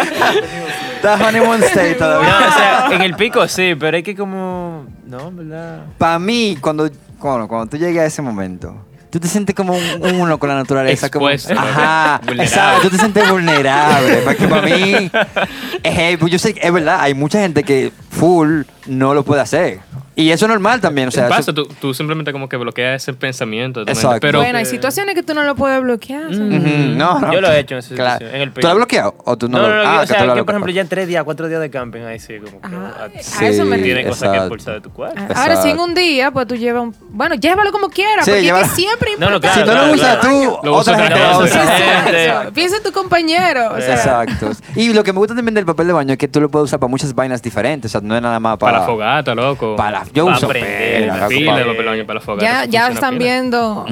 Estás honeymoon state todavía.
no, o sea, en el pico sí, pero hay que como... No, ¿verdad?
Para mí, cuando, cuando, cuando tú llegues a ese momento, tú te sientes como un, un uno con la naturaleza. como-
Expuesto.
ajá,
Vulnerable.
exacto. Tú te sientes vulnerable. Porque para mí, es, heavy, pues yo sé que es verdad, hay mucha gente que full no lo puede hacer. Y eso es normal también. O sea,
pasa,
eso-
tú, tú simplemente como que bloqueas ese pensamiento.
Exacto.
Pero
bueno, hay situaciones que tú no lo puedes bloquear.
no, no.
Yo lo he hecho en esa
Claro.
situación, en el
¿Tú lo has bloqueado? ¿O tú no,
No, no,
lo
no,
ah,
o sea,
tú lo
que por ejemplo
bloqueado.
ya en tres días, cuatro días de camping, ahí sí, como que...
Ah,
ah,
a eso me
Sí,
Tiene cosas que expulsar de tu cuerpo.
Ah, Ahora, si en un día, pues tú llevas un... Bueno, llévalo como quieras,
Sí,
porque es que siempre
No, no,
importa-
Si no
claro,
lo usas
claro.
tú,
Lo
otra gente a.
Piensa en tu compañero.
Exacto. Y lo que me gusta también del papel de baño es que tú lo puedes usar para muchas vainas diferentes. O sea, no es nada más para.
para fogata, loco.
para- yo uso pera,
ya, están viendo.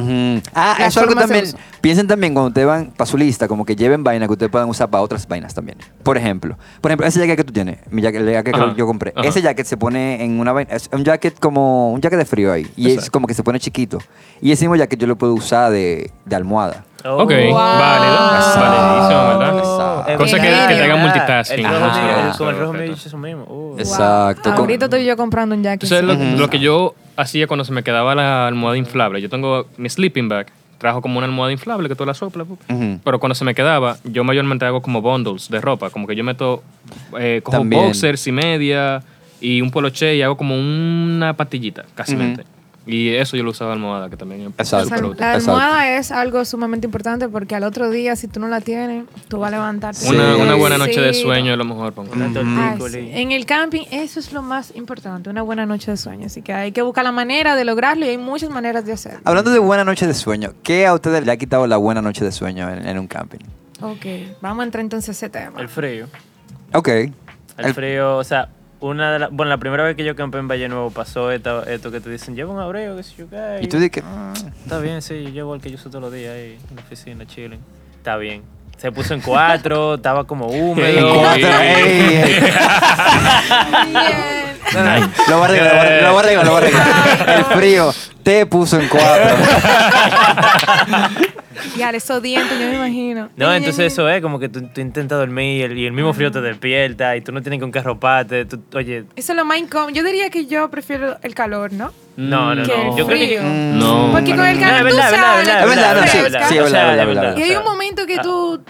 Ah, eso es algo también. Piensen también cuando ustedes van para su lista, como que lleven vainas que ustedes puedan usar para otras vainas también. Por ejemplo, por ejemplo, ese jacket que tú tienes, mi jacket, el jacket que yo compré,
ajá.
ese jacket se pone en una vaina, es un jacket como un jacket de frío ahí, y es como que se pone chiquito. Y ese mismo jacket yo lo puedo usar de, de almohada.
Oh.
Ok,
Wow.
válido. Validísimo, ¿verdad?
Exacto.
Es
Cosa que-
te
es
hagan multitasking.
El rojo
Ajá.
el-
Eso,
Con el rojo he dicho eso mismo. Uh.
Wow.
Exacto.
Ahorita estoy yo comprando un jacket.
Entonces, lo,
sí.
lo que yo hacía cuando se me quedaba la almohada inflable, yo tengo mi sleeping bag, trajo como una almohada inflable que tú la soplas, pero cuando se me quedaba, yo mayormente hago como bundles de ropa, como que yo meto, eh, cojo
También.
boxers y media y un poloche y hago como una patillita, casi mente. Y eso yo lo usaba almohada, que también es
Exacto.
sea,
útil.
la
Exacto.
almohada es algo sumamente importante porque al otro día, si tú no la tienes, tú vas a levantarte.
Una,
Sí.
una buena noche de sueño es lo mejor.
tortícola
sí.
y-
En el camping, eso es lo más importante, una buena noche de sueño. Así que hay que buscar la manera de lograrlo y hay muchas maneras de hacerlo.
Hablando de buena noche de sueño, ¿qué a ustedes le ha quitado la buena noche de sueño en, en un camping?
Ok, vamos a entrar entonces a ese tema.
El frío.
Ok.
El,
El-
frío, o sea, una de las... Bueno, la primera vez que yo campé en Valle Nuevo pasó esto, esto que te dicen, lleva un abrigo, que sé yo qué.
Y tú dices que... mm,
Está bien, sí, yo llevo el que yo uso todos los días ahí en la oficina, chilling. Está bien. Se puso en cuatro, estaba como húmedo.
No, no, no. Lo lo a- lo lo. El frío te puso en cuatro.
Ya, esos dientes, yo me imagino.
No, entonces eso es como que tú, tú intentas dormir y el, y el mismo frío te despierta y tú no tienes con qué arroparte. Tú, oye,
Eso es lo más incómodo. Yo diría que yo prefiero el calor, ¿no?
no, no,
Que el
no. Yo creo que...
frío.
Mm,
No.
Porque con el
No,
calor
es
tú
verdad, es verdad,
sales,
es
tú
verdad, sí, sí, es verdad.
Y hay un momento que tú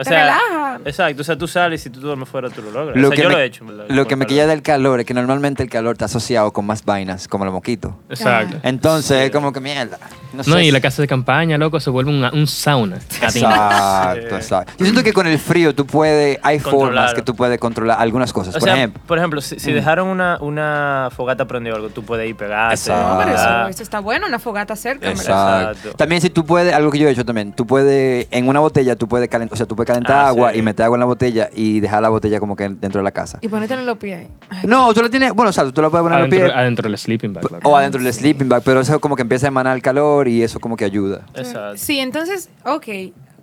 O sea. Exacto, o sea, tú sales y si tú duermes fuera tú lo logras.
Lo
o sea,
que
yo
me,
lo he hecho,
lo que me quilla del calor es que normalmente el calor está asociado con más vainas, como los mosquitos.
Exacto.
Entonces, es como que mierda. No,
No,
sé
y
si-
la casa de campaña, loco, se vuelve un, un sauna.
Exacto,
Sí.
exacto. Yo siento que con el frío tú puedes, hay formas que tú puedes controlar algunas cosas.
O
Por
sea,
ejemplo,
por ejemplo, si, si dejaron una, una fogata prendida o algo, tú puedes ir pegarte.
Exacto.
No, pero eso,
¿verdad?
eso está bueno, una fogata cerca.
Exacto.
Exacto.
También si tú puedes, algo que yo he hecho también, tú puedes, en una botella, tú puedes calentar, o sea, tú puedes calentar
Ah,
agua
sí.
y meter agua en la botella y dejar la botella como que dentro de la casa.
Y ponértelo en los pies. Ay,
No, tú la tienes, bueno, o sea, tú la puedes poner en los
Adentro,
pies
adentro del sleeping bag. loco.
o adentro del sleeping bag, pero eso como que empieza a emanar el calor y eso como que ayuda.
Exacto.
Sí, entonces, ok.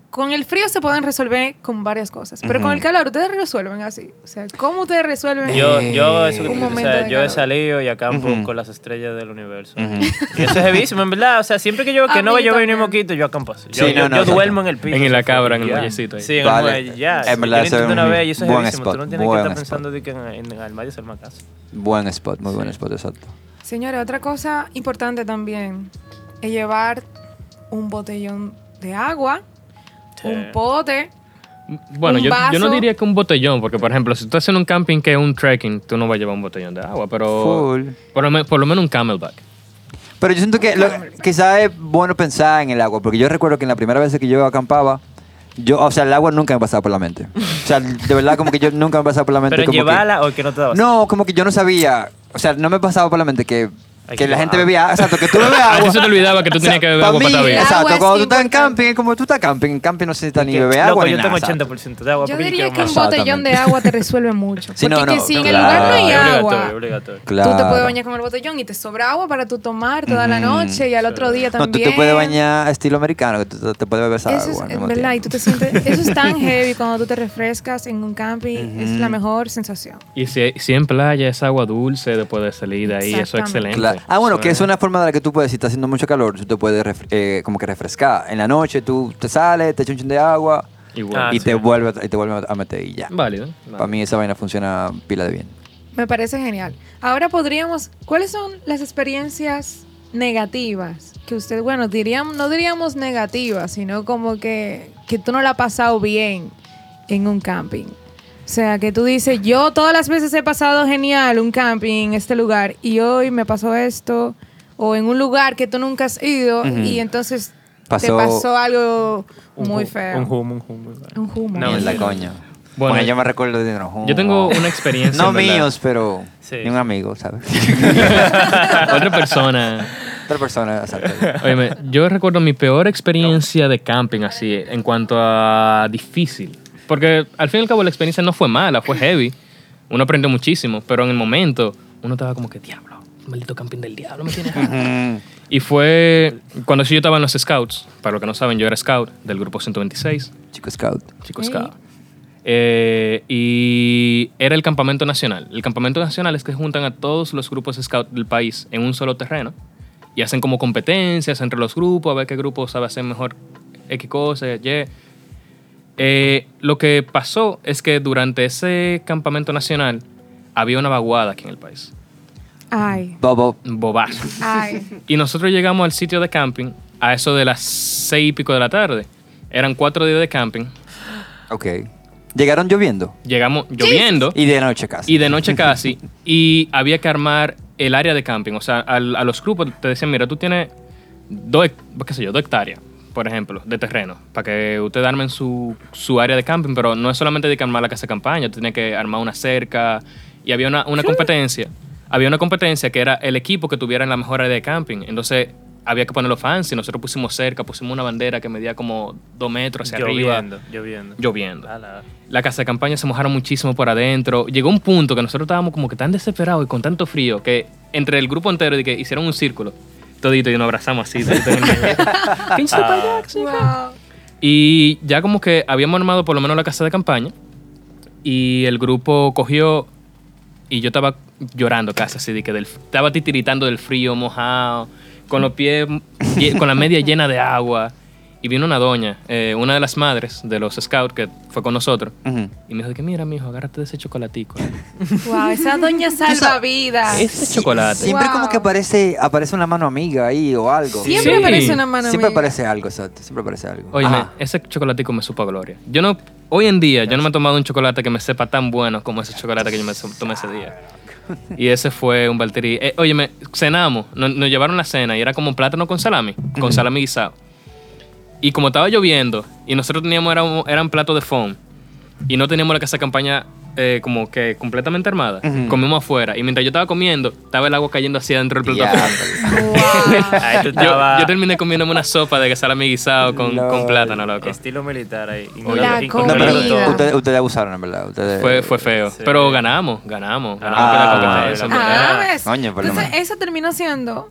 Con el frío se pueden resolver con varias cosas, pero con el calor ustedes resuelven así. O sea, ¿cómo ustedes resuelven?
Yo, yo, eso que
Un
tú- o
momento
sea,
de
yo he salido y acampo con las estrellas del universo. Y eso es heavísimo, en verdad. O sea, siempre que yo veo
A
que no va a llover ni moquito, yo acampo así. Yo,
Sí,
yo-
no, no,
yo
exacto.
duermo en el piso.
En la
eso,
cabra, en el muellecito ahí.
Sí, en
Vale.
el muelle, ya.
En verdad,
yo lo
ese
intenté
es
una
un
vez y eso es. Tú
spot,
no tienes que
buen
estar
spot.
pensando de que en, en, en Almayo es el más casa.
Buen spot, muy buen spot, exacto.
Señores, otra cosa importante también es llevar un botellón de agua,
Sí.
un pote.
Bueno,
un
yo, yo no diría que un botellón, porque por ejemplo, si tú estás en un camping que es un trekking, tú no vas a llevar un botellón de agua, pero
Full.
por lo, por lo menos un camelback.
Pero yo siento que quizás es bueno pensar en el agua, porque yo recuerdo que en la primera vez que yo acampaba, yo, o sea, el agua nunca me pasaba por la mente. O sea, de verdad como que yo nunca me pasaba por la mente.
Pero
como que-
llevarla o que no te daba.
no, como que yo no sabía, o sea, no me pasaba por la mente que, Que
que
la gente bebía, exacto, que tú bebes
A
agua.
ti se te olvidaba que tú
O sea,
tenías que beber agua para
mí.
El agua
Exacto, cuando tú estás en camping, como tú estás en camping, en camping no necesitas ni
Que-
beber
loco,
agua ni
yo tengo
nada. exacto.
80% de agua.
Yo diría que un botellón de agua te resuelve mucho.
Sí,
Porque
no,
que
no,
si en el
claro.
lugar no hay agua,
obligatorio, obligatorio.
Claro.
tú te puedes bañar con el botellón y te sobra agua para tú tomar toda la noche y al otro día
No,
también.
tú te puedes bañar estilo americano, que tú te- puedes beber esa
Eso
agua.
es verdad, y tú te sientes, eso es tan heavy cuando tú te refrescas en un camping, es la mejor sensación.
Y si, si en playa es agua dulce después de salir de ahí, eso es excelente.
Claro. Ah, bueno, que es una forma de la que tú puedes, si está haciendo mucho calor, tú te puedes ref- eh, como que refrescar. En la noche tú te sales, te echas un chin de agua
Igual.
Ah,
y,
sí.
te vuelve, y te vuelve a meter y ya.
Válido.
Para mí esa vaina funciona pila de bien.
Me parece genial. Ahora podríamos, ¿cuáles son las experiencias negativas que usted, bueno, diríamos, no diríamos negativas, sino como que, que tú no la has pasado bien en un camping? O sea, que tú dices, yo todas las veces he pasado genial un camping en este lugar y hoy me pasó esto, o en un lugar que tú nunca has ido
Ujú.
y entonces te
Pasó-
pasó algo muy feo.
Un humo, un humo.
Un humo.
No,
Mierda,
sí.
coño.
Bueno,
Bueno, yo me recuerdo de no,
Yo tengo una experiencia.
No míos, pero
Sí.
de un amigo, ¿sabes?
Otra persona.
Otra persona, exacto.
Óyeme, yo recuerdo mi peor experiencia de camping así, en cuanto a difícil. Porque al fin y al cabo la experiencia no fue mala, fue heavy. Uno aprendió muchísimo, pero en el momento uno estaba como que, diablo, maldito camping del diablo me tiene harto".
Mm,
Y fue cuando yo estaba en los scouts. Para los que no saben, yo era scout del grupo 126,
Chico Scout.
chico
Ey.
scout. Eh, y era el campamento nacional. El campamento nacional es que juntan a todos los grupos scout del país en un solo terreno y hacen como competencias entre los grupos, a ver qué grupo sabe hacer mejor X cosas, Y. Eh, lo que pasó es que durante ese campamento nacional había una vaguada aquí en el país.
Ay,
Bobo.
Bobazo.
ay.
Y nosotros llegamos al sitio de camping a eso de las seis y pico de la tarde. Eran cuatro días de camping.
Ok. Llegaron lloviendo.
Llegamos lloviendo
Y de noche casi.
y de noche casi. y había que armar el área de camping. O sea, al- a los grupos te decían, mira, tú tienes dos, qué sé yo, dos hectáreas, por ejemplo, de terreno, para que ustedes armen su, su área de camping, pero no es solamente de que armar la casa de campaña, tú tienes que armar una cerca y había una, una competencia. Había una competencia que era el equipo que tuviera la mejor área de camping. Entonces había que ponerlo fancy. Nosotros pusimos cerca, pusimos una bandera que medía como dos metros hacia arriba.
Lloviendo, lloviendo.
Lloviendo.
Ala.
La casa de campaña se mojaron muchísimo por adentro. Llegó un punto que nosotros estábamos como que tan desesperados y con tanto frío que entre el grupo entero de que hicieron un círculo, todito y nos abrazamos así. todito.
Wow.
Y ya como que habíamos armado por lo menos la casa de campaña y el grupo cogió y yo estaba llorando casi así de que del, estaba titiritando del frío, mojado, con los pies, con la media llena de agua. Y vino una doña, eh, una de las madres de los scouts que fue con nosotros.
Ujú.
Y me dijo que mira, mijo, agárrate de ese chocolatico.
Wow, esa doña salva vidas.
Ese chocolate.
Siempre
Wow.
como que aparece, aparece una mano amiga ahí o algo.
Siempre
Sí.
aparece una mano
Siempre
amiga.
aparece algo, exacto. Siempre aparece algo.
Oye, ese chocolatico me supo a gloria. Yo no, hoy en día, yo no me he tomado un chocolate que me sepa tan bueno como ese chocolate que yo me tomé ese día. Y ese fue un Valtteri. Eh, oye, cenamos, nos, nos llevaron la cena y era como plátano con salami, con salami guisado. Y como estaba lloviendo y nosotros teníamos, era un, era un plato de foam y no teníamos la casa de campaña eh, como que completamente armada, comimos afuera. Y mientras yo estaba comiendo, estaba el agua cayendo hacia dentro del plato.
Ahí tú
Yo, terminé comiéndome una sopa de salami guisado con,
Lol.
con plátano, loco.
estilo militar ahí.
La
No, pero ustedes, ustedes abusaron, en verdad. Ustedes,
Fue, fue feo.
Sí.
Pero ganamos, ganamos. Ganamos
Ah.
Ah,
por lo
Entonces, eso terminó siendo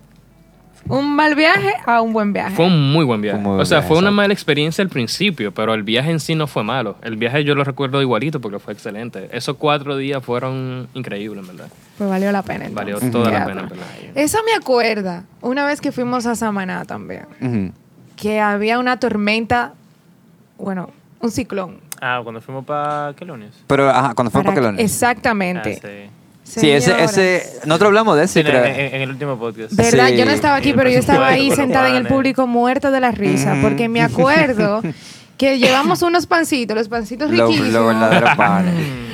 un mal viaje a un buen viaje.
Fue un muy buen viaje.
Muy buen
o sea,
viaje,
fue una
exacto.
mala experiencia al principio, pero el viaje en sí no fue malo. El viaje yo lo recuerdo igualito porque fue excelente. Esos cuatro días fueron increíbles, en verdad.
Pues valió la pena. entonces.
Valió toda la pena, en verdad.
Eso me acuerda una vez que fuimos a Samaná también, que había una tormenta, bueno, un ciclón.
Ah, cuando fuimos para ¿qué lunes?
Pero, ajá, cuando fue
Para-
para Paquelones.
Exactamente.
Ah, sí.
Sí, ese, ese. Nosotros hablamos de ese,
en,
creo.
en- en el último podcast.
¿Verdad?
Sí.
Yo no estaba aquí, pero yo estaba ahí sentada en el público muerto de la risa, porque me acuerdo que llevamos unos pancitos, los pancitos
Lo,
riquísimos,
lo verdadero pan.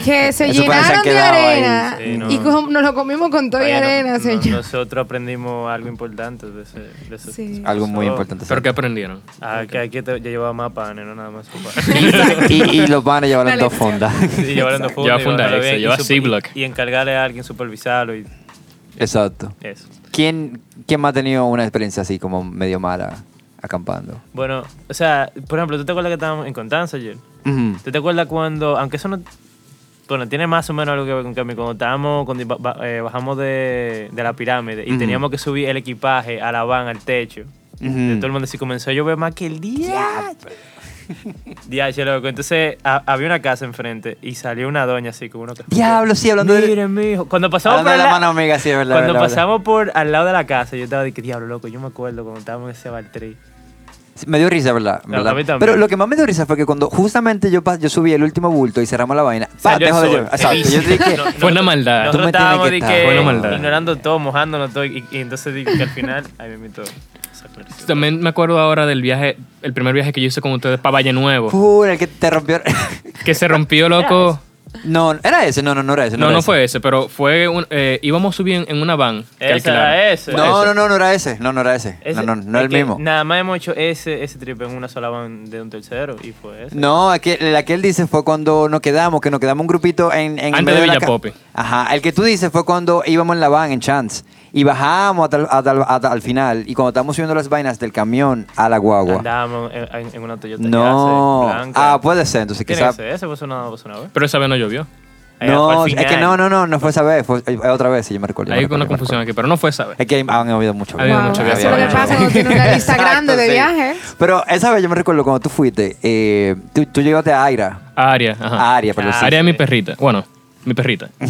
que se
panes
llenaron de
ahí.
arena
Sí, no.
y com- nos lo comimos con toda
Oye, no-
arena,
no-
señor.
nosotros aprendimos algo importante de ese. De ese
Sí.
Algo muy importante.
¿Pero qué aprendieron?
Ah, que aquí te- yo llevaba más panes, no nada más su pan.
y, y los panes llevaron
Una
dos
lección.
fundas.
Sí, llevaron dos
Lleva
fundas y
funda
llevarlo
extra,
y
lleva Ziploc.
Y, y encargarle a alguien supervisarlo y
Exacto.
eso.
¿Quién, ¿Quién más ha tenido una experiencia así como medio mala acampando?
Bueno, o sea, por ejemplo, ¿tú te acuerdas que estábamos en Constanza ayer? ¿Tú te acuerdas cuando, aunque eso no, bueno, tiene más o menos algo que ver con Cami, cuando estábamos, cuando eh, bajamos de, de la pirámide y teníamos que subir el equipaje a la van, al techo,
Ujú.
de todo el mundo así comenzó a llover más que el día. Diache, loco. Entonces a- había una casa enfrente y salió una doña así con uno que
Diablo, sí, hablando de-
Miren, mijo. Cuando pasamos
Hablando
por
de la
la-
mano amiga, sí, es verdad.
cuando
verdad, verdad.
pasamos por al lado de la casa, yo estaba de que diablo, loco. Yo me acuerdo cuando estábamos en ese Valtteri.
Me dio risa, ¿verdad?
No,
¿verdad?
a mí también.
Pero lo que más me dio risa fue que cuando justamente yo, pas- yo subí el último bulto y cerramos la vaina. ¡pa!
Salió el
Dejo de
sol.
llover. Exacto. Yo dije,
No,
Fue una maldad.
Tú
Nosotros
me tienes
estábamos
que
de
estar-
que
Fue una maldad.
ignorando todo, mojándonos todo. Y, y entonces dije que al final, ay, me invitó.
También me acuerdo ahora del viaje, el primer viaje que yo hice con ustedes para Valle Nuevo.
"Full, el que te rompió.
Que se rompió, loco.
No, ¿era ese? No, no, no era ese.
No,
era
no
ese.
fue ese, pero fue un, eh, íbamos a subir en, una van. que
Ese
alquilaron.
era ese.
No, no, no, no era ese. No, no era ese.
Ese-
no, no, no es el
que
mismo.
Nada más hemos hecho ese, ese trip en una sola van de un tercero y fue ese.
No, aquel, el que él dice fue cuando nos quedamos, que nos quedamos un grupito en... en
Antes
medio
de
la
Villa
ca-
Popi.
Ajá, el que tú dices fue cuando íbamos en la van en Chance y bajamos hasta, hasta hasta el final y cuando estábamos subiendo las vainas del camión a la guagua.
Andábamos en, en- en una Toyota
No.
Yace blanca.
Ah, puede ser, entonces
Tiene
quizás...
ese fue una, una vez.
Pero esa vez no llovió.
No,
al
es que no, no, no, no fue esa vez, fue eh, otra vez, sí, yo me recuerdo.
Hay
recuerdo,
una confusión aquí, pero no fue esa vez.
Es que han habido mucho.
Ha habido
Wow,
mucho
eso
viaje.
es lo que pasa cuando tiene una lista grande de
sí.
viajes.
Pero esa vez yo me recuerdo cuando tú fuiste, eh, tú, tú llegaste a Aira,
Aria, ajá.
a Aria, pero
Ah,
sí.
Aria es mi perrita. Bueno, mi perrita.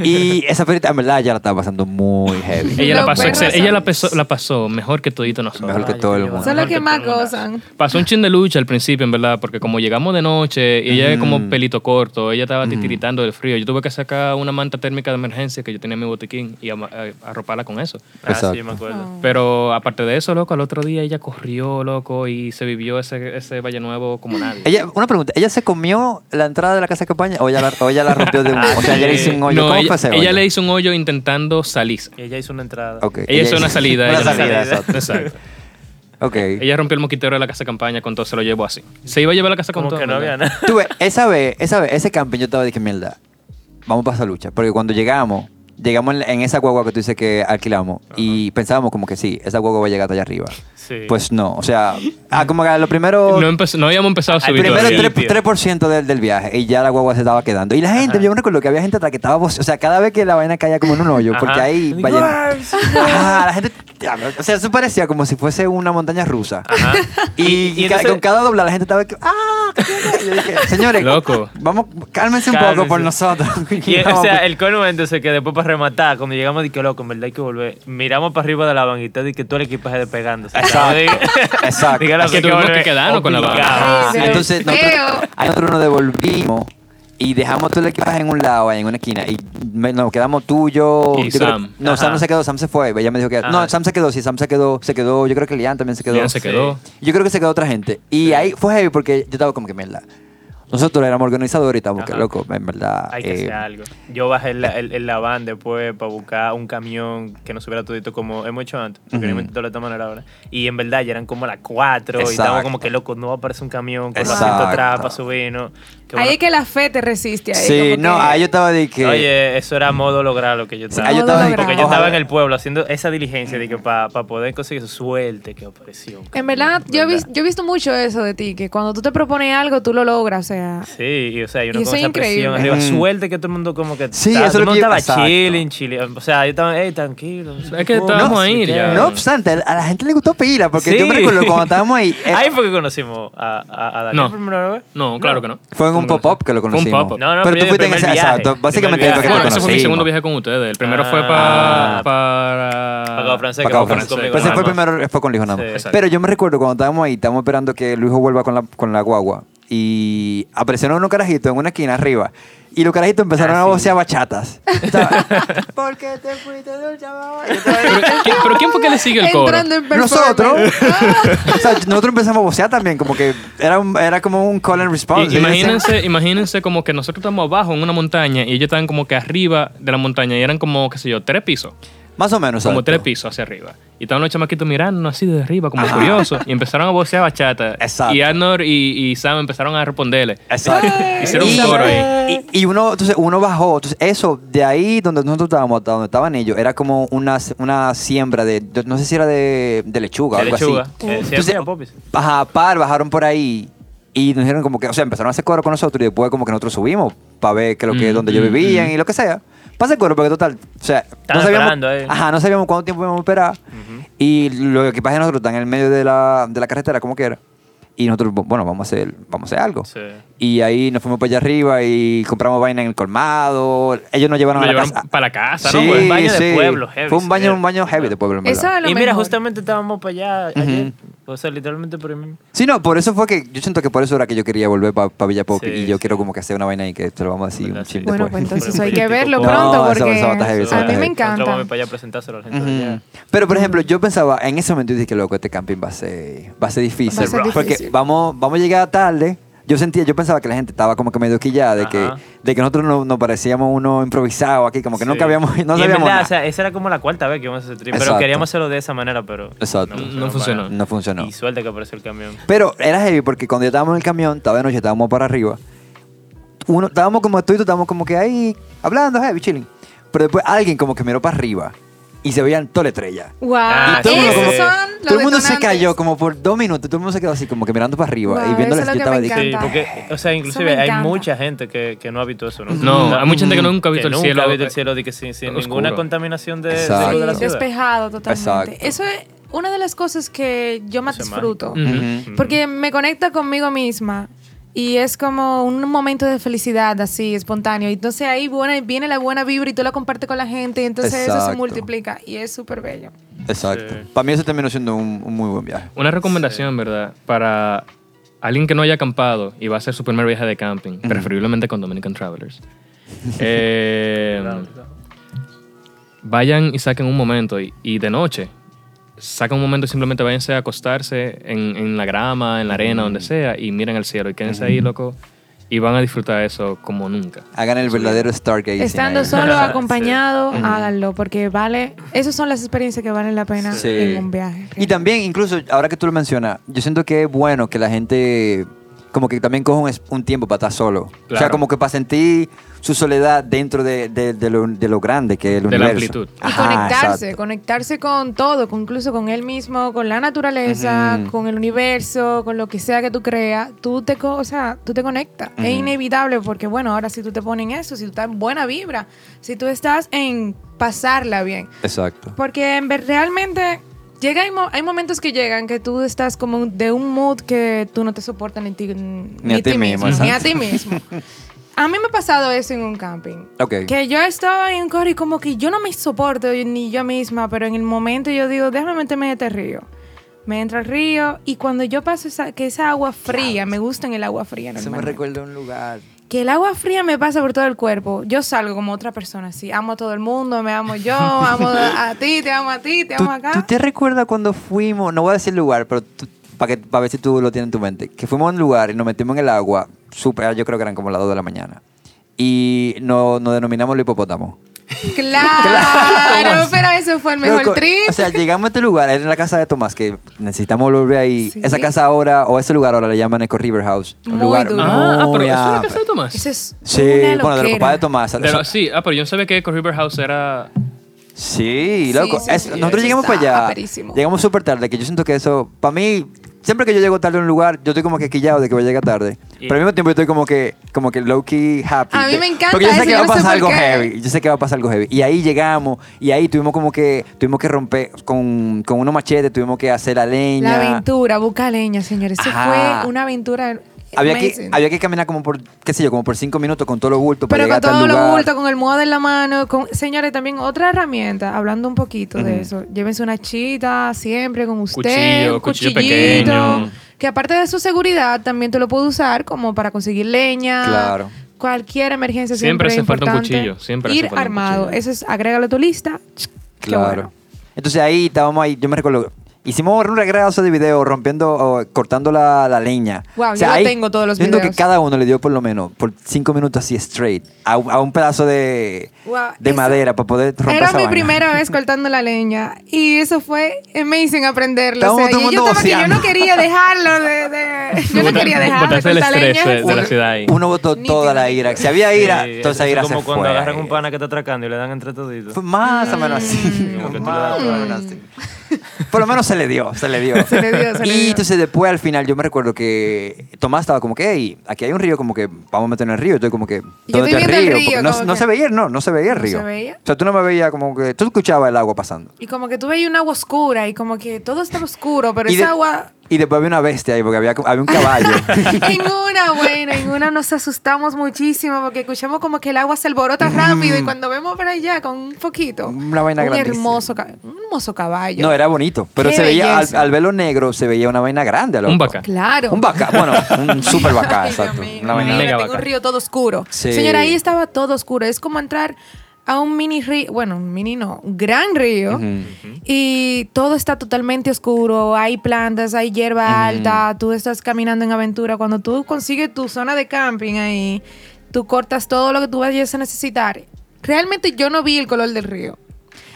Y esa perrita, en verdad, ya la estaba pasando muy heavy.
Ella la pasó, excel- ella la pasó, la pasó mejor que todito nosotros.
Mejor que todo el mundo.
Son los que
que
más gozan.
Pasó un chin de lucha al principio, en verdad, porque como llegamos de noche y ella es como
Mm.
pelito corto, ella estaba titiritando del frío. Yo tuve que sacar una manta térmica de emergencia que yo tenía en mi botiquín y arroparla con eso.
Ah, sí, me acuerdo.
Pero aparte de eso, loco, al otro día ella corrió, loco, y se vivió ese, ese Valle Nuevo como nadie.
Ella, una pregunta, ¿ella se comió la entrada de la casa de campaña o ella la, o ella la rompió de un... O sea, ella le hizo un hoyo.
No,
¿Cómo
ella,
fue ese
ella
hoyo?
le hizo un hoyo intentando salir.
Ella hizo una entrada.
Ella hizo una salida.
Una
ella no
salida,
salida.
exacto.
Exacto.
Ok.
Ella rompió el moquitero de la casa de campaña con todo, se lo llevó así. Se iba a llevar la casa con
Como
todo.
que no había nada.
Tú ves, esa vez, esa vez, ese camping yo estaba de que mierda. Vamos para esa lucha. Porque cuando llegamos, llegamos en, en esa guagua que tú dices que alquilamos y pensábamos como que sí, esa guagua va a llegar hasta allá arriba.
Sí.
Pues no, o sea, ah, como que lo primero...
No, empezó- no habíamos empezado a subir
Primero
todavía.
limpio.
3%, 3% del, del viaje y ya la guagua se estaba quedando. Y la gente, yo me recuerdo que había gente que estaba, o sea, cada vez que la vaina caía como en un hoyo, porque
Ajá.
ahí vaya, Ajá, la gente, o sea, eso parecía como si fuese una montaña rusa.
Ajá.
Y,
Y- y entonces-
con cada doblar la gente estaba que, ah, ¿qué tiene?" Y yo dije, señores,
Loco.
vamos, cálmense un poco
Cálmense.
por nosotros.
Y, o sea, el colmo entonces que después para rematar, cuando llegamos, dije, loco, en verdad hay que volver. Miramos para arriba de la banquita y que todo el equipaje despegándose.
Exacto. Exacto.
Es que tuvimos que quedarnos con la banca.
Pero
Entonces, nosotros, nosotros nos devolvimos y dejamos todo el equipaje en un lado, ahí en una esquina. Y me- nos quedamos tú, yo.
Y
yo creo-
Sam.
no, Sam no se quedó, Sam se fue. Ella me dijo que. No. Sam se quedó, sí, Sam se quedó. Se quedó, yo creo que Lian también se quedó.
Lian se quedó.
Yo creo que se quedó otra gente. Y ahí fue heavy porque yo estaba como que, mierda. Nosotros éramos organizadores y estábamos que loco, en verdad.
Hay que
eh,
hacer algo. Yo bajé el, el, el la van después para buscar un camión que nos hubiera todito como hemos hecho antes. No inventó de esta manera ahora. Y en verdad ya eran como las 4 y estábamos como que loco, no va a aparecer un camión con los asientos atrás para subirnos.
Ahí es que la fe te resiste. Ahí,
Sí,
como
no,
que-
ahí yo estaba de que.
Oye, eso era modo lograr lo que yo estaba.
ahí yo estaba de que.
Porque yo estaba en el pueblo haciendo esa diligencia de que para poder conseguir su suerte que apareció. un
En verdad, yo yo he visto mucho eso de ti, que cuando tú te propones algo, tú lo logras, o sea...
Sí, y, o sea, y uno
Y
con esa presión
increíble.
arriba.
Ujú.
Suerte que todo el mundo como que...
Sí,
estaba-
eso
todo
lo
mundo
que-
estaba
exacto.
chilling, chilling. O sea, yo estaba, hey, tranquilo.
Es que estábamos a ir
sí,
ya.
No obstante, a la gente le gustó pila, porque yo me
Sí.
recuerdo cuando estábamos ahí. eh,
Ahí fue que conocimos a, a, a Daniel
No.
por primera vez.
No, claro que no.
Fue en un pop-up que lo
Fue un
conocimos.
pop-up.
No, no,
pero tú fuiste
el
en ese. Exacto. Básicamente
viaje.
te
Bueno, ese fue mi
conocimos.
segundo viaje con ustedes. El primero fue
Ah.
para. para.
Cabo Francés,
Para Cabo
fue
Francés. Pues ese fue
más.
primero, fue con.
Sí.
Exacto.
Pero yo me recuerdo cuando estábamos ahí, estábamos esperando que Luijo vuelva con la, con la guagua. Y aparecieron unos carajitos en una esquina arriba. Y los carajitos empezaron
Ah,
a
sí.
vocear bachatas. Estaba, ¿Por qué te fuiste del chaval?
Pero, ¿quién, pero ¿quién fue que le sigue el coro?
Nosotros. o sea, nosotros empezamos a vocear también, como que era, un- era como un call and response. Y
imagínense, imagínense como que nosotros estamos abajo en una montaña y ellos estaban como que arriba de la montaña y eran como, qué sé yo, tres pisos.
Más o menos.
Como
exacto.
tres pisos hacia arriba. Y estaban los chamaquitos mirando así de arriba, como
Ajá.
curiosos. Y empezaron a vocear bachata.
Exacto.
Y Arnor y, y Sam empezaron a responderle.
Exacto.
Hicieron un
Y-
coro ahí.
Y, y uno, entonces uno bajó. Entonces, eso, de ahí donde nosotros estábamos, hasta donde estaban ellos, era como una, una siembra de, de- no sé si era de, de lechuga o algo
lechuga.
así.
Eh, sí,
Entonces. Ajá, par, bajaron por ahí y nos dijeron como que, o sea, empezaron a hacer coro con nosotros y después como que nosotros subimos para ver que lo que,
Mm,
donde ellos
mm,
vivían
mm.
y lo que sea. Pasa el coro porque total, o sea, no sabíamos,
esperando ahí.
ajá, no sabíamos cuánto tiempo íbamos a esperar y los equipajes de nosotros están en el medio de la, de la carretera como quiera. Y nosotros, bueno, vamos a hacer, vamos a hacer algo.
Sí.
Y ahí nos fuimos para allá arriba y compramos vaina en el colmado. Ellos nos llevaron
Lo
a la
llevaron
casa.
para la casa,
Sí,
¿no?
Fue
Pues?
un baño de
sí.
pueblo, heavy,
Fue un baño,
sí.
un baño heavy de pueblo, en verdad.
Eso es lo
Y mira,
mejor.
justamente estábamos para allá ayer. O sea, literalmente por ahí mismo.
Sí, no, por eso fue que yo siento que por eso era que yo quería volver para Villa Pop
Sí,
y yo
sí.
quiero como que hacer una vaina y que te lo vamos a decir un
Sí.
ching
Bueno,
después.
pues entonces hay que verlo pronto
No, esa-
porque
esa bata heavy,
a mí me encanta.
para allá a presentarse a la gente de
Ujú.
allá.
Pero por ejemplo, yo pensaba, en ese momento yo dije, loco, este camping va a ser, va a ser difícil.
Va a ser
porque
difícil.
vamos, vamos a llegar tarde. Yo sentía, yo pensaba que la gente estaba como que medio quillada de que,
Ajá.
de que nosotros no- nos parecíamos uno improvisado aquí, como que
Sí.
nunca habíamos, no
y en
sabíamos
verdad,
nada.
o sea, esa era como la cuarta vez que íbamos a hacer trip. Pero queríamos hacerlo de esa manera, pero.
Exacto.
No funcionó.
para
no funcionó.
Y suerte que apareció el camión.
Pero era heavy porque cuando ya estábamos en el camión, estaba de noche, estábamos para arriba. Uno, estábamos como tú y tú, estábamos como que ahí hablando, heavy, chilling. Pero después alguien como que miró para arriba y se veían toda la estrella.
Wow.
Ah,
y todo el mundo, como-
son
todo el mundo se cayó como por dos minutos, todo el mundo se quedó así como que mirando para arriba
Wow,
y viendo la
que
estaba que-
Sí, porque, o sea, inclusive hay
encanta.
mucha gente que, que no ha visto eso, ¿no?
No, hay mucha gente que nunca ha visto el
nunca
cielo,
ha visto el
eh,
cielo de que sin, sin ninguna contaminación de, de
Exacto.
de la
Sí,
ciudad.
despejado totalmente.
Exacto.
Eso es una de las cosas que yo más disfruto.
Ujú.
Ujú.
Porque me conecta conmigo misma y es como un momento de felicidad así, espontáneo. Y entonces ahí buena, viene la buena vibra y tú la compartes con la gente y entonces eso se multiplica y es súper bello.
Exacto.
Sí.
Para mí eso terminó siendo un, un muy buen viaje.
Una recomendación, ¿verdad? Para alguien que no haya acampado y va a hacer su primer viaje de camping, preferiblemente con Dominican Travelers. eh, vayan y saquen un momento y, y de noche. Sacan un momento y simplemente váyanse a acostarse en, en la grama, en la arena, donde sea, y miren el cielo y quédense ahí, loco, y van a disfrutar eso como nunca.
Hagan el verdadero stargazing.
Estando
ahí.
solo acompañado, háganlo, porque vale, esas son las experiencias que valen la pena
Sí.
en un viaje.
Y también, incluso, ahora que tú lo mencionas, yo siento que es bueno que la gente como que también coja un, tiempo para estar solo. O sea,
Claro.
como que para sentir su soledad dentro de, de- de lo, de lo grande que es el
De la
universo.
amplitud.
Y
Ajá,
conectarse,
exacto.
conectarse con todo, con- incluso con él mismo, con la naturaleza, con el universo, con lo que sea que tú creas, tú te, co- o sea, tú te conectas. Es inevitable porque, bueno, ahora si tú te pones en eso, si tú estás en buena vibra, si tú estás en pasarla bien.
Exacto.
Porque en ver- realmente llega, hay, mo- hay momentos que llegan que tú estás como de un mood que tú no te soportas ni, ti- ni
a ti mismo,
ni a ti mismo. A mí me ha pasado eso en un camping.
Ok.
Que yo estaba en un coro y como que yo no me soporto ni yo misma, pero en el momento yo digo, déjame meterme en este río. Me entra al río y cuando yo paso esa, que esa agua fría, me gusta en el agua fría
Eso me recuerda a un lugar.
Que el agua fría me pasa por todo el cuerpo. Yo salgo como otra persona, así. Amo a todo el mundo, me amo yo, amo a ti, te amo a ti, te
¿Tú,
amo acá.
tú te recuerdas cuando fuimos, no voy a decir el lugar, pero para para ver si tú lo tienes en tu mente, que fuimos a un lugar y nos metimos en el agua, super, yo creo que eran como las 2 de la mañana, y no- nos denominamos el hipopótamo.
Claro, pero eso fue el mejor
Loco,
trip.
O sea, llegamos a este lugar, era en la casa de Tomás, que necesitamos volver ahí.
Sí.
Esa casa ahora, o ese lugar ahora le llaman Eco River House. Un
Muy
lugar
duro.
Ah, ah, pero
muy
eso es la casa de Tomás.
Eso es
Sí, bueno, de los papás de Tomás.
Lo- sí, ah, pero yo no sabía que Echo River House era.
Sí, loco.
sí,
Es-
sí,
nosotros llegamos para allá.
aperísimo.
Llegamos súper tarde, que yo siento que eso, para mí, siempre que yo llego tarde a un lugar, yo estoy como que quillado de que voy a llegar tarde. Pero al mismo tiempo yo estoy como que, como que low key happy.
A mí me encanta
Porque yo sé
eso,
que va a
no sé
pasar algo
qué.
heavy. Yo sé que va a pasar algo heavy. Y ahí llegamos, y ahí tuvimos como que, tuvimos que romper con, con unos machetes, tuvimos que hacer la leña.
La aventura, busca leña, señores. Eso
Ajá.
fue una aventura.
Había que, había que caminar como por, qué sé yo, como por cinco minutos con todo lo bulto para
Pero
llegar
con
hasta
todo lo
lugar.
bulto, con el modo en la mano. Con... Señores, también otra herramienta, hablando un poquito de eso. Llévense una chita siempre con usted.
Cuchillo,
un
cuchillo
cuchillito,
pequeño.
Que aparte de su seguridad, también te lo puedo usar como para conseguir leña.
Claro.
Cualquier emergencia
Siempre
siempre,
hace falta un
importante.
cuchillo, siempre hace
Ir
un
armado.
cuchillo.
Eso es, agrégalo a tu lista.
Claro.
bueno.
Entonces ahí estábamos ahí, yo me recuerdo, hicimos un regraso de video rompiendo o cortando la, la leña.
Wow,
O sea,
yo lo
ahí,
tengo todos los
yo siento
videos.
que cada uno le dio por lo menos por cinco minutos así straight a, un- a un pedazo de,
Wow,
de madera para poder romper
Era
esa
mi
vaina.
primera vez cortando la leña y eso fue amazing aprenderlo. O sea, yo estaba que yo no quería dejarlo de, de- yo no quería dejarlo de
botarse el
cortar
estrés
leña.
de- de la ciudad ahí.
Uno botó
Nítido,
toda la ira. Si había ira,
Sí,
toda esa ira
es como
se
cuando
fue.
agarran un pana que está atracando y le dan entre toditos.
Fue más o menos así.
Mm. Como que tú le
Más
das
o menos así. Por lo menos se le dio, se le dio.
Se le dio, se le
y entonces después al final yo me recuerdo que Tomás estaba como que, hey, aquí hay un río, como que vamos a meter en el río. Estoy como que,
Yo
¿dónde está el río? no,
como
no
que-
se veía, no, no se veía el
No
río.
se veía.
O sea, tú no me veías como que, tú escuchabas el agua pasando.
Y como que tú veías un agua oscura y como que todo estaba oscuro, pero
y,
esa
de-
agua
y después había una bestia ahí, porque había, había un caballo.
en una, bueno, en una nos asustamos muchísimo porque escuchamos como que el agua se alborota rápido y cuando vemos para allá con un poquito,
Una vaina
un
grandísima.
hermoso, un hermoso caballo.
no, era bonito. Pero
Qué
se veía, al, al verlo negro, se veía una vaina grande. loco.
Un vaca.
Claro.
Un vaca, bueno, un super vaca, exacto. Una vaina-
en
vaca.
un río todo oscuro.
Sí.
Señora, ahí estaba todo oscuro. Es como entrar a un mini río, bueno, un mini no, un gran río. Y todo está totalmente oscuro. Hay plantas, hay hierba alta. Tú estás caminando en aventura. Cuando tú consigues tu zona de camping ahí, tú cortas todo lo que tú vayas a necesitar. Realmente yo no vi el color del río.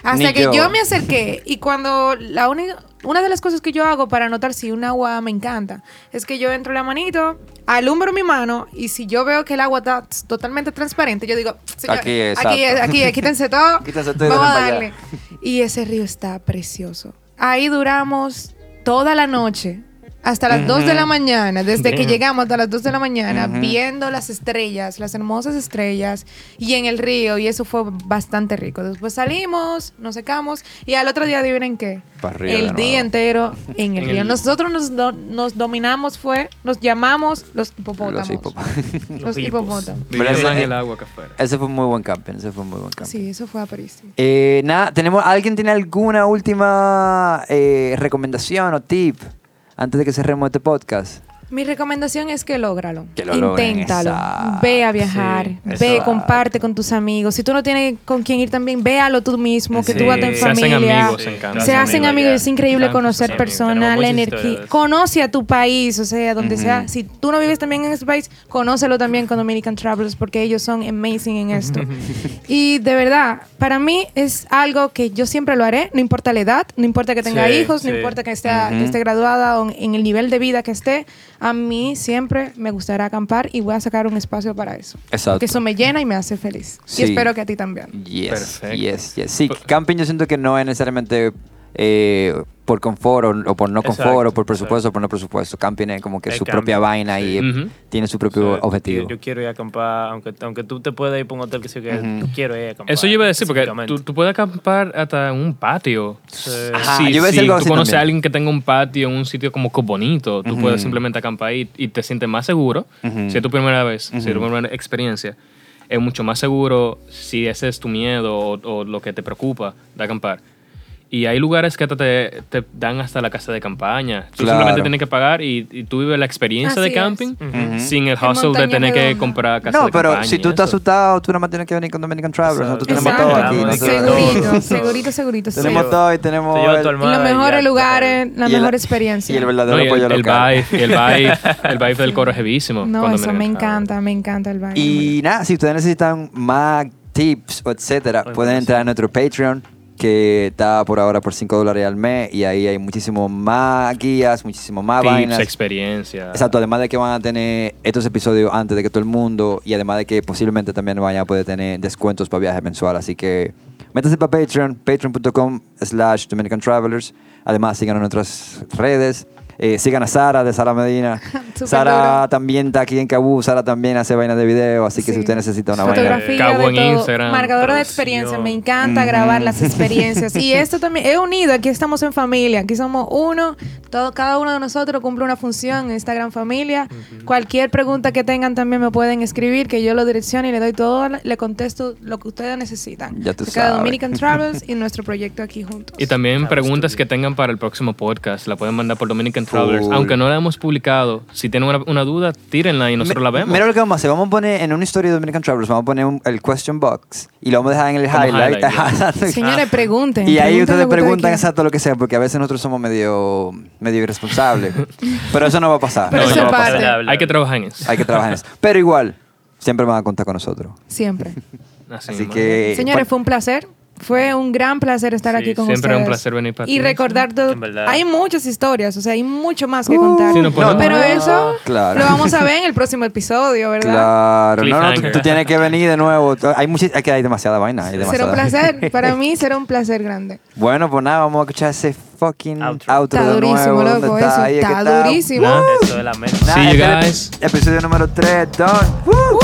Hasta
Ni
que
yo.
yo. me acerqué y cuando la única, una de las cosas que yo hago para notar si un agua me encanta es que yo entro la manito, alumbro mi mano y si yo veo que el agua está totalmente transparente, yo digo, señores,
Aquí, exacto.
aquí, aquí, aquí, quítense todo,
Quítense todo
vamos a darle. Y ese río está precioso. Ahí duramos toda la noche. Hasta las 2 de la mañana, desde que
Damn.
llegamos hasta las 2 de la mañana,
Ujú.
viendo las estrellas, las hermosas estrellas, y en el río, y eso fue bastante rico. Después salimos, nos secamos, y al otro día, adivinen qué,
arriba
el
nuevo.
día entero en el
En
río.
el-
Nosotros nos, do- nos dominamos, fue, nos llamamos los hipopótamos.
Los hipopótamos.
Los hipopótamos.
Vivieron
Pero
en
ese-
el agua acá afuera.
Ese fue un muy buen camping, ese fue un muy buen camping.
Sí, eso fue aperísimo.
Eh, nada, tenemos, ¿alguien tiene alguna última eh, recomendación o tip antes de que cerremos este podcast?
Mi recomendación es que lógralo.
Que lo
Inténtalo.
esa-
Ve a viajar.
Sí,
ve, comparte con tus amigos. Si tú no tienes con quién ir también, véalo tú mismo, que
Sí.
tú vas en
Se hacen
familia.
amigos en cambio.
Se hacen amigos, es increíble conocer personas, la energía. Conoce a tu país, o sea, donde sea. Si tú no vives también en ese país, conócelo también con Dominican Travelers porque ellos son amazing en esto. y de verdad, para mí es algo que yo siempre lo haré, no importa la edad, no importa que tenga
Sí,
hijos, no importa que esté, que esté graduada o en el nivel de vida que esté, a mí siempre me gustará acampar y voy a sacar un espacio para eso.
Exacto.
Porque eso me llena y me hace feliz.
Sí.
Y espero que a ti también.
Yes,
Perfecto.
yes, yes. Sí, camping yo siento que no es necesariamente eh, por confort o, o por no confort
Exacto,
o por presupuesto o por no presupuesto. Camping es como que
Es
su
camping,
propia vaina y
sí.
eh,
Ujú.
tiene su propio
sea,
objetivo.
Yo, yo quiero ir a acampar, aunque, aunque tú te puedas ir para un hotel que sea que
Ujú.
yo quiero ir a acampar.
Eso yo iba a decir, porque tú, tú puedes acampar hasta en un patio.
Sí.
Ajá,
si
yo iba a decir
si
algo
tú conoces
también.
a alguien que tenga un patio en un sitio como que bonito, tú
Ujú.
puedes simplemente acampar ahí y te sientes más seguro. Si es tu primera vez, si es tu primera experiencia, es mucho más seguro si ese es tu miedo o, o lo que te preocupa de acampar. Y hay lugares que hasta te, te dan hasta la casa de campaña. Tú
Claro.
simplemente tienes que pagar y, y tú vives la experiencia de
Así es.
camping
Ujú.
sin el hustle de tener que
redonda.
comprar casa
No,
de
pero
campaña
si
y
tú estás asustado, tú nada más tienes que venir con Dominican Travelers. Nosotros tenemos
Exacto.
todo aquí.
Segurito, segurito, segurito. sí.
Tenemos todo y tenemos el-
los mejores lugares, la
y el-
mejor experiencia.
y el verdadero
No, y el,
pollo
el
local.
vibe, el vibe, el vibe del coro es heavísimo.
No, eso me encanta, me encanta el baile.
Y nada, si ustedes necesitan más tips o etcétera, pueden entrar a nuestro Patreon que está por ahora por 5 dólares al mes y ahí hay muchísimo más guías, muchísimo más
Tips,
vainas.
experiencia.
Exacto, además de que van a tener estos episodios antes de que todo el mundo y además de que posiblemente también vayan a poder tener descuentos para viaje mensual. Así que métanse para Patreon, patreon.com slash Dominican Travelers. Además, síganos en nuestras redes. Eh, sigan a Sara de Sara Medina.
Súper
Sara
duro.
también está aquí en Cabú. Sara también hace vainas de video. Así que
Sí.
si usted necesita una vaina.
Fotografía
Cabo
de
en
todo,
Instagram,
marcadora de
producción.
experiencia, me encanta
Ujú.
grabar las experiencias y esto también es unido, aquí estamos en familia, aquí somos uno, todo, cada uno de nosotros cumple una función en esta gran familia. Cualquier pregunta que tengan también me pueden escribir, que yo lo direcciono y le doy todo, le contesto lo que ustedes necesitan.
Ya tú
de
sabes.
Dominican Travels y nuestro proyecto aquí juntos.
Y también preguntas que tengan para el próximo podcast, la pueden mandar por Dominican Travelers.
Cool.
Aunque no la hemos publicado, si tienen una, una duda, tírenla y nosotros
Mi-
la vemos.
Mira lo que vamos a hacer. Vamos a poner en una historia de Dominican Travelers, vamos a poner un- el question box y lo vamos a dejar en el
Como
highlight.
highlight.
Señores, pregunten.
Y ahí ustedes preguntan exacto lo que sea, porque a veces nosotros somos medio, medio irresponsables. Pero eso no va a pasar.
Pero
eso
eso
no va a
es
pasar.
Hay que trabajar en eso.
Hay que trabajar en eso. Pero igual, siempre van a contar con nosotros.
Siempre.
Así,
Así que.
Señores, fue un placer. Fue un gran placer estar
Sí,
aquí con
siempre
ustedes.
es un placer venir para
Y
ti.
recordar todo. Hay muchas historias, o sea, hay mucho más que
Uh,
contar.
Sí, no podemos-
Pero eso
Claro.
lo vamos a ver en el próximo episodio, ¿verdad?
Claro, no, no, tú, tú tienes que venir de nuevo. Hay, muchi- hay hay demasiada vaina. Hay
Será un
demasiada.
placer. Para mí será un placer grande.
Bueno, pues nada, vamos a escuchar ese fucking outro,
Outro.
Está
de
durísimo,
nuevo. ¿Dónde
loco.
está?
Eso
Ahí es que
está durísimo.
Nah.
Eso es la meta.
Nada,
See you
este
guys.
Episodio número 3, done. Woo.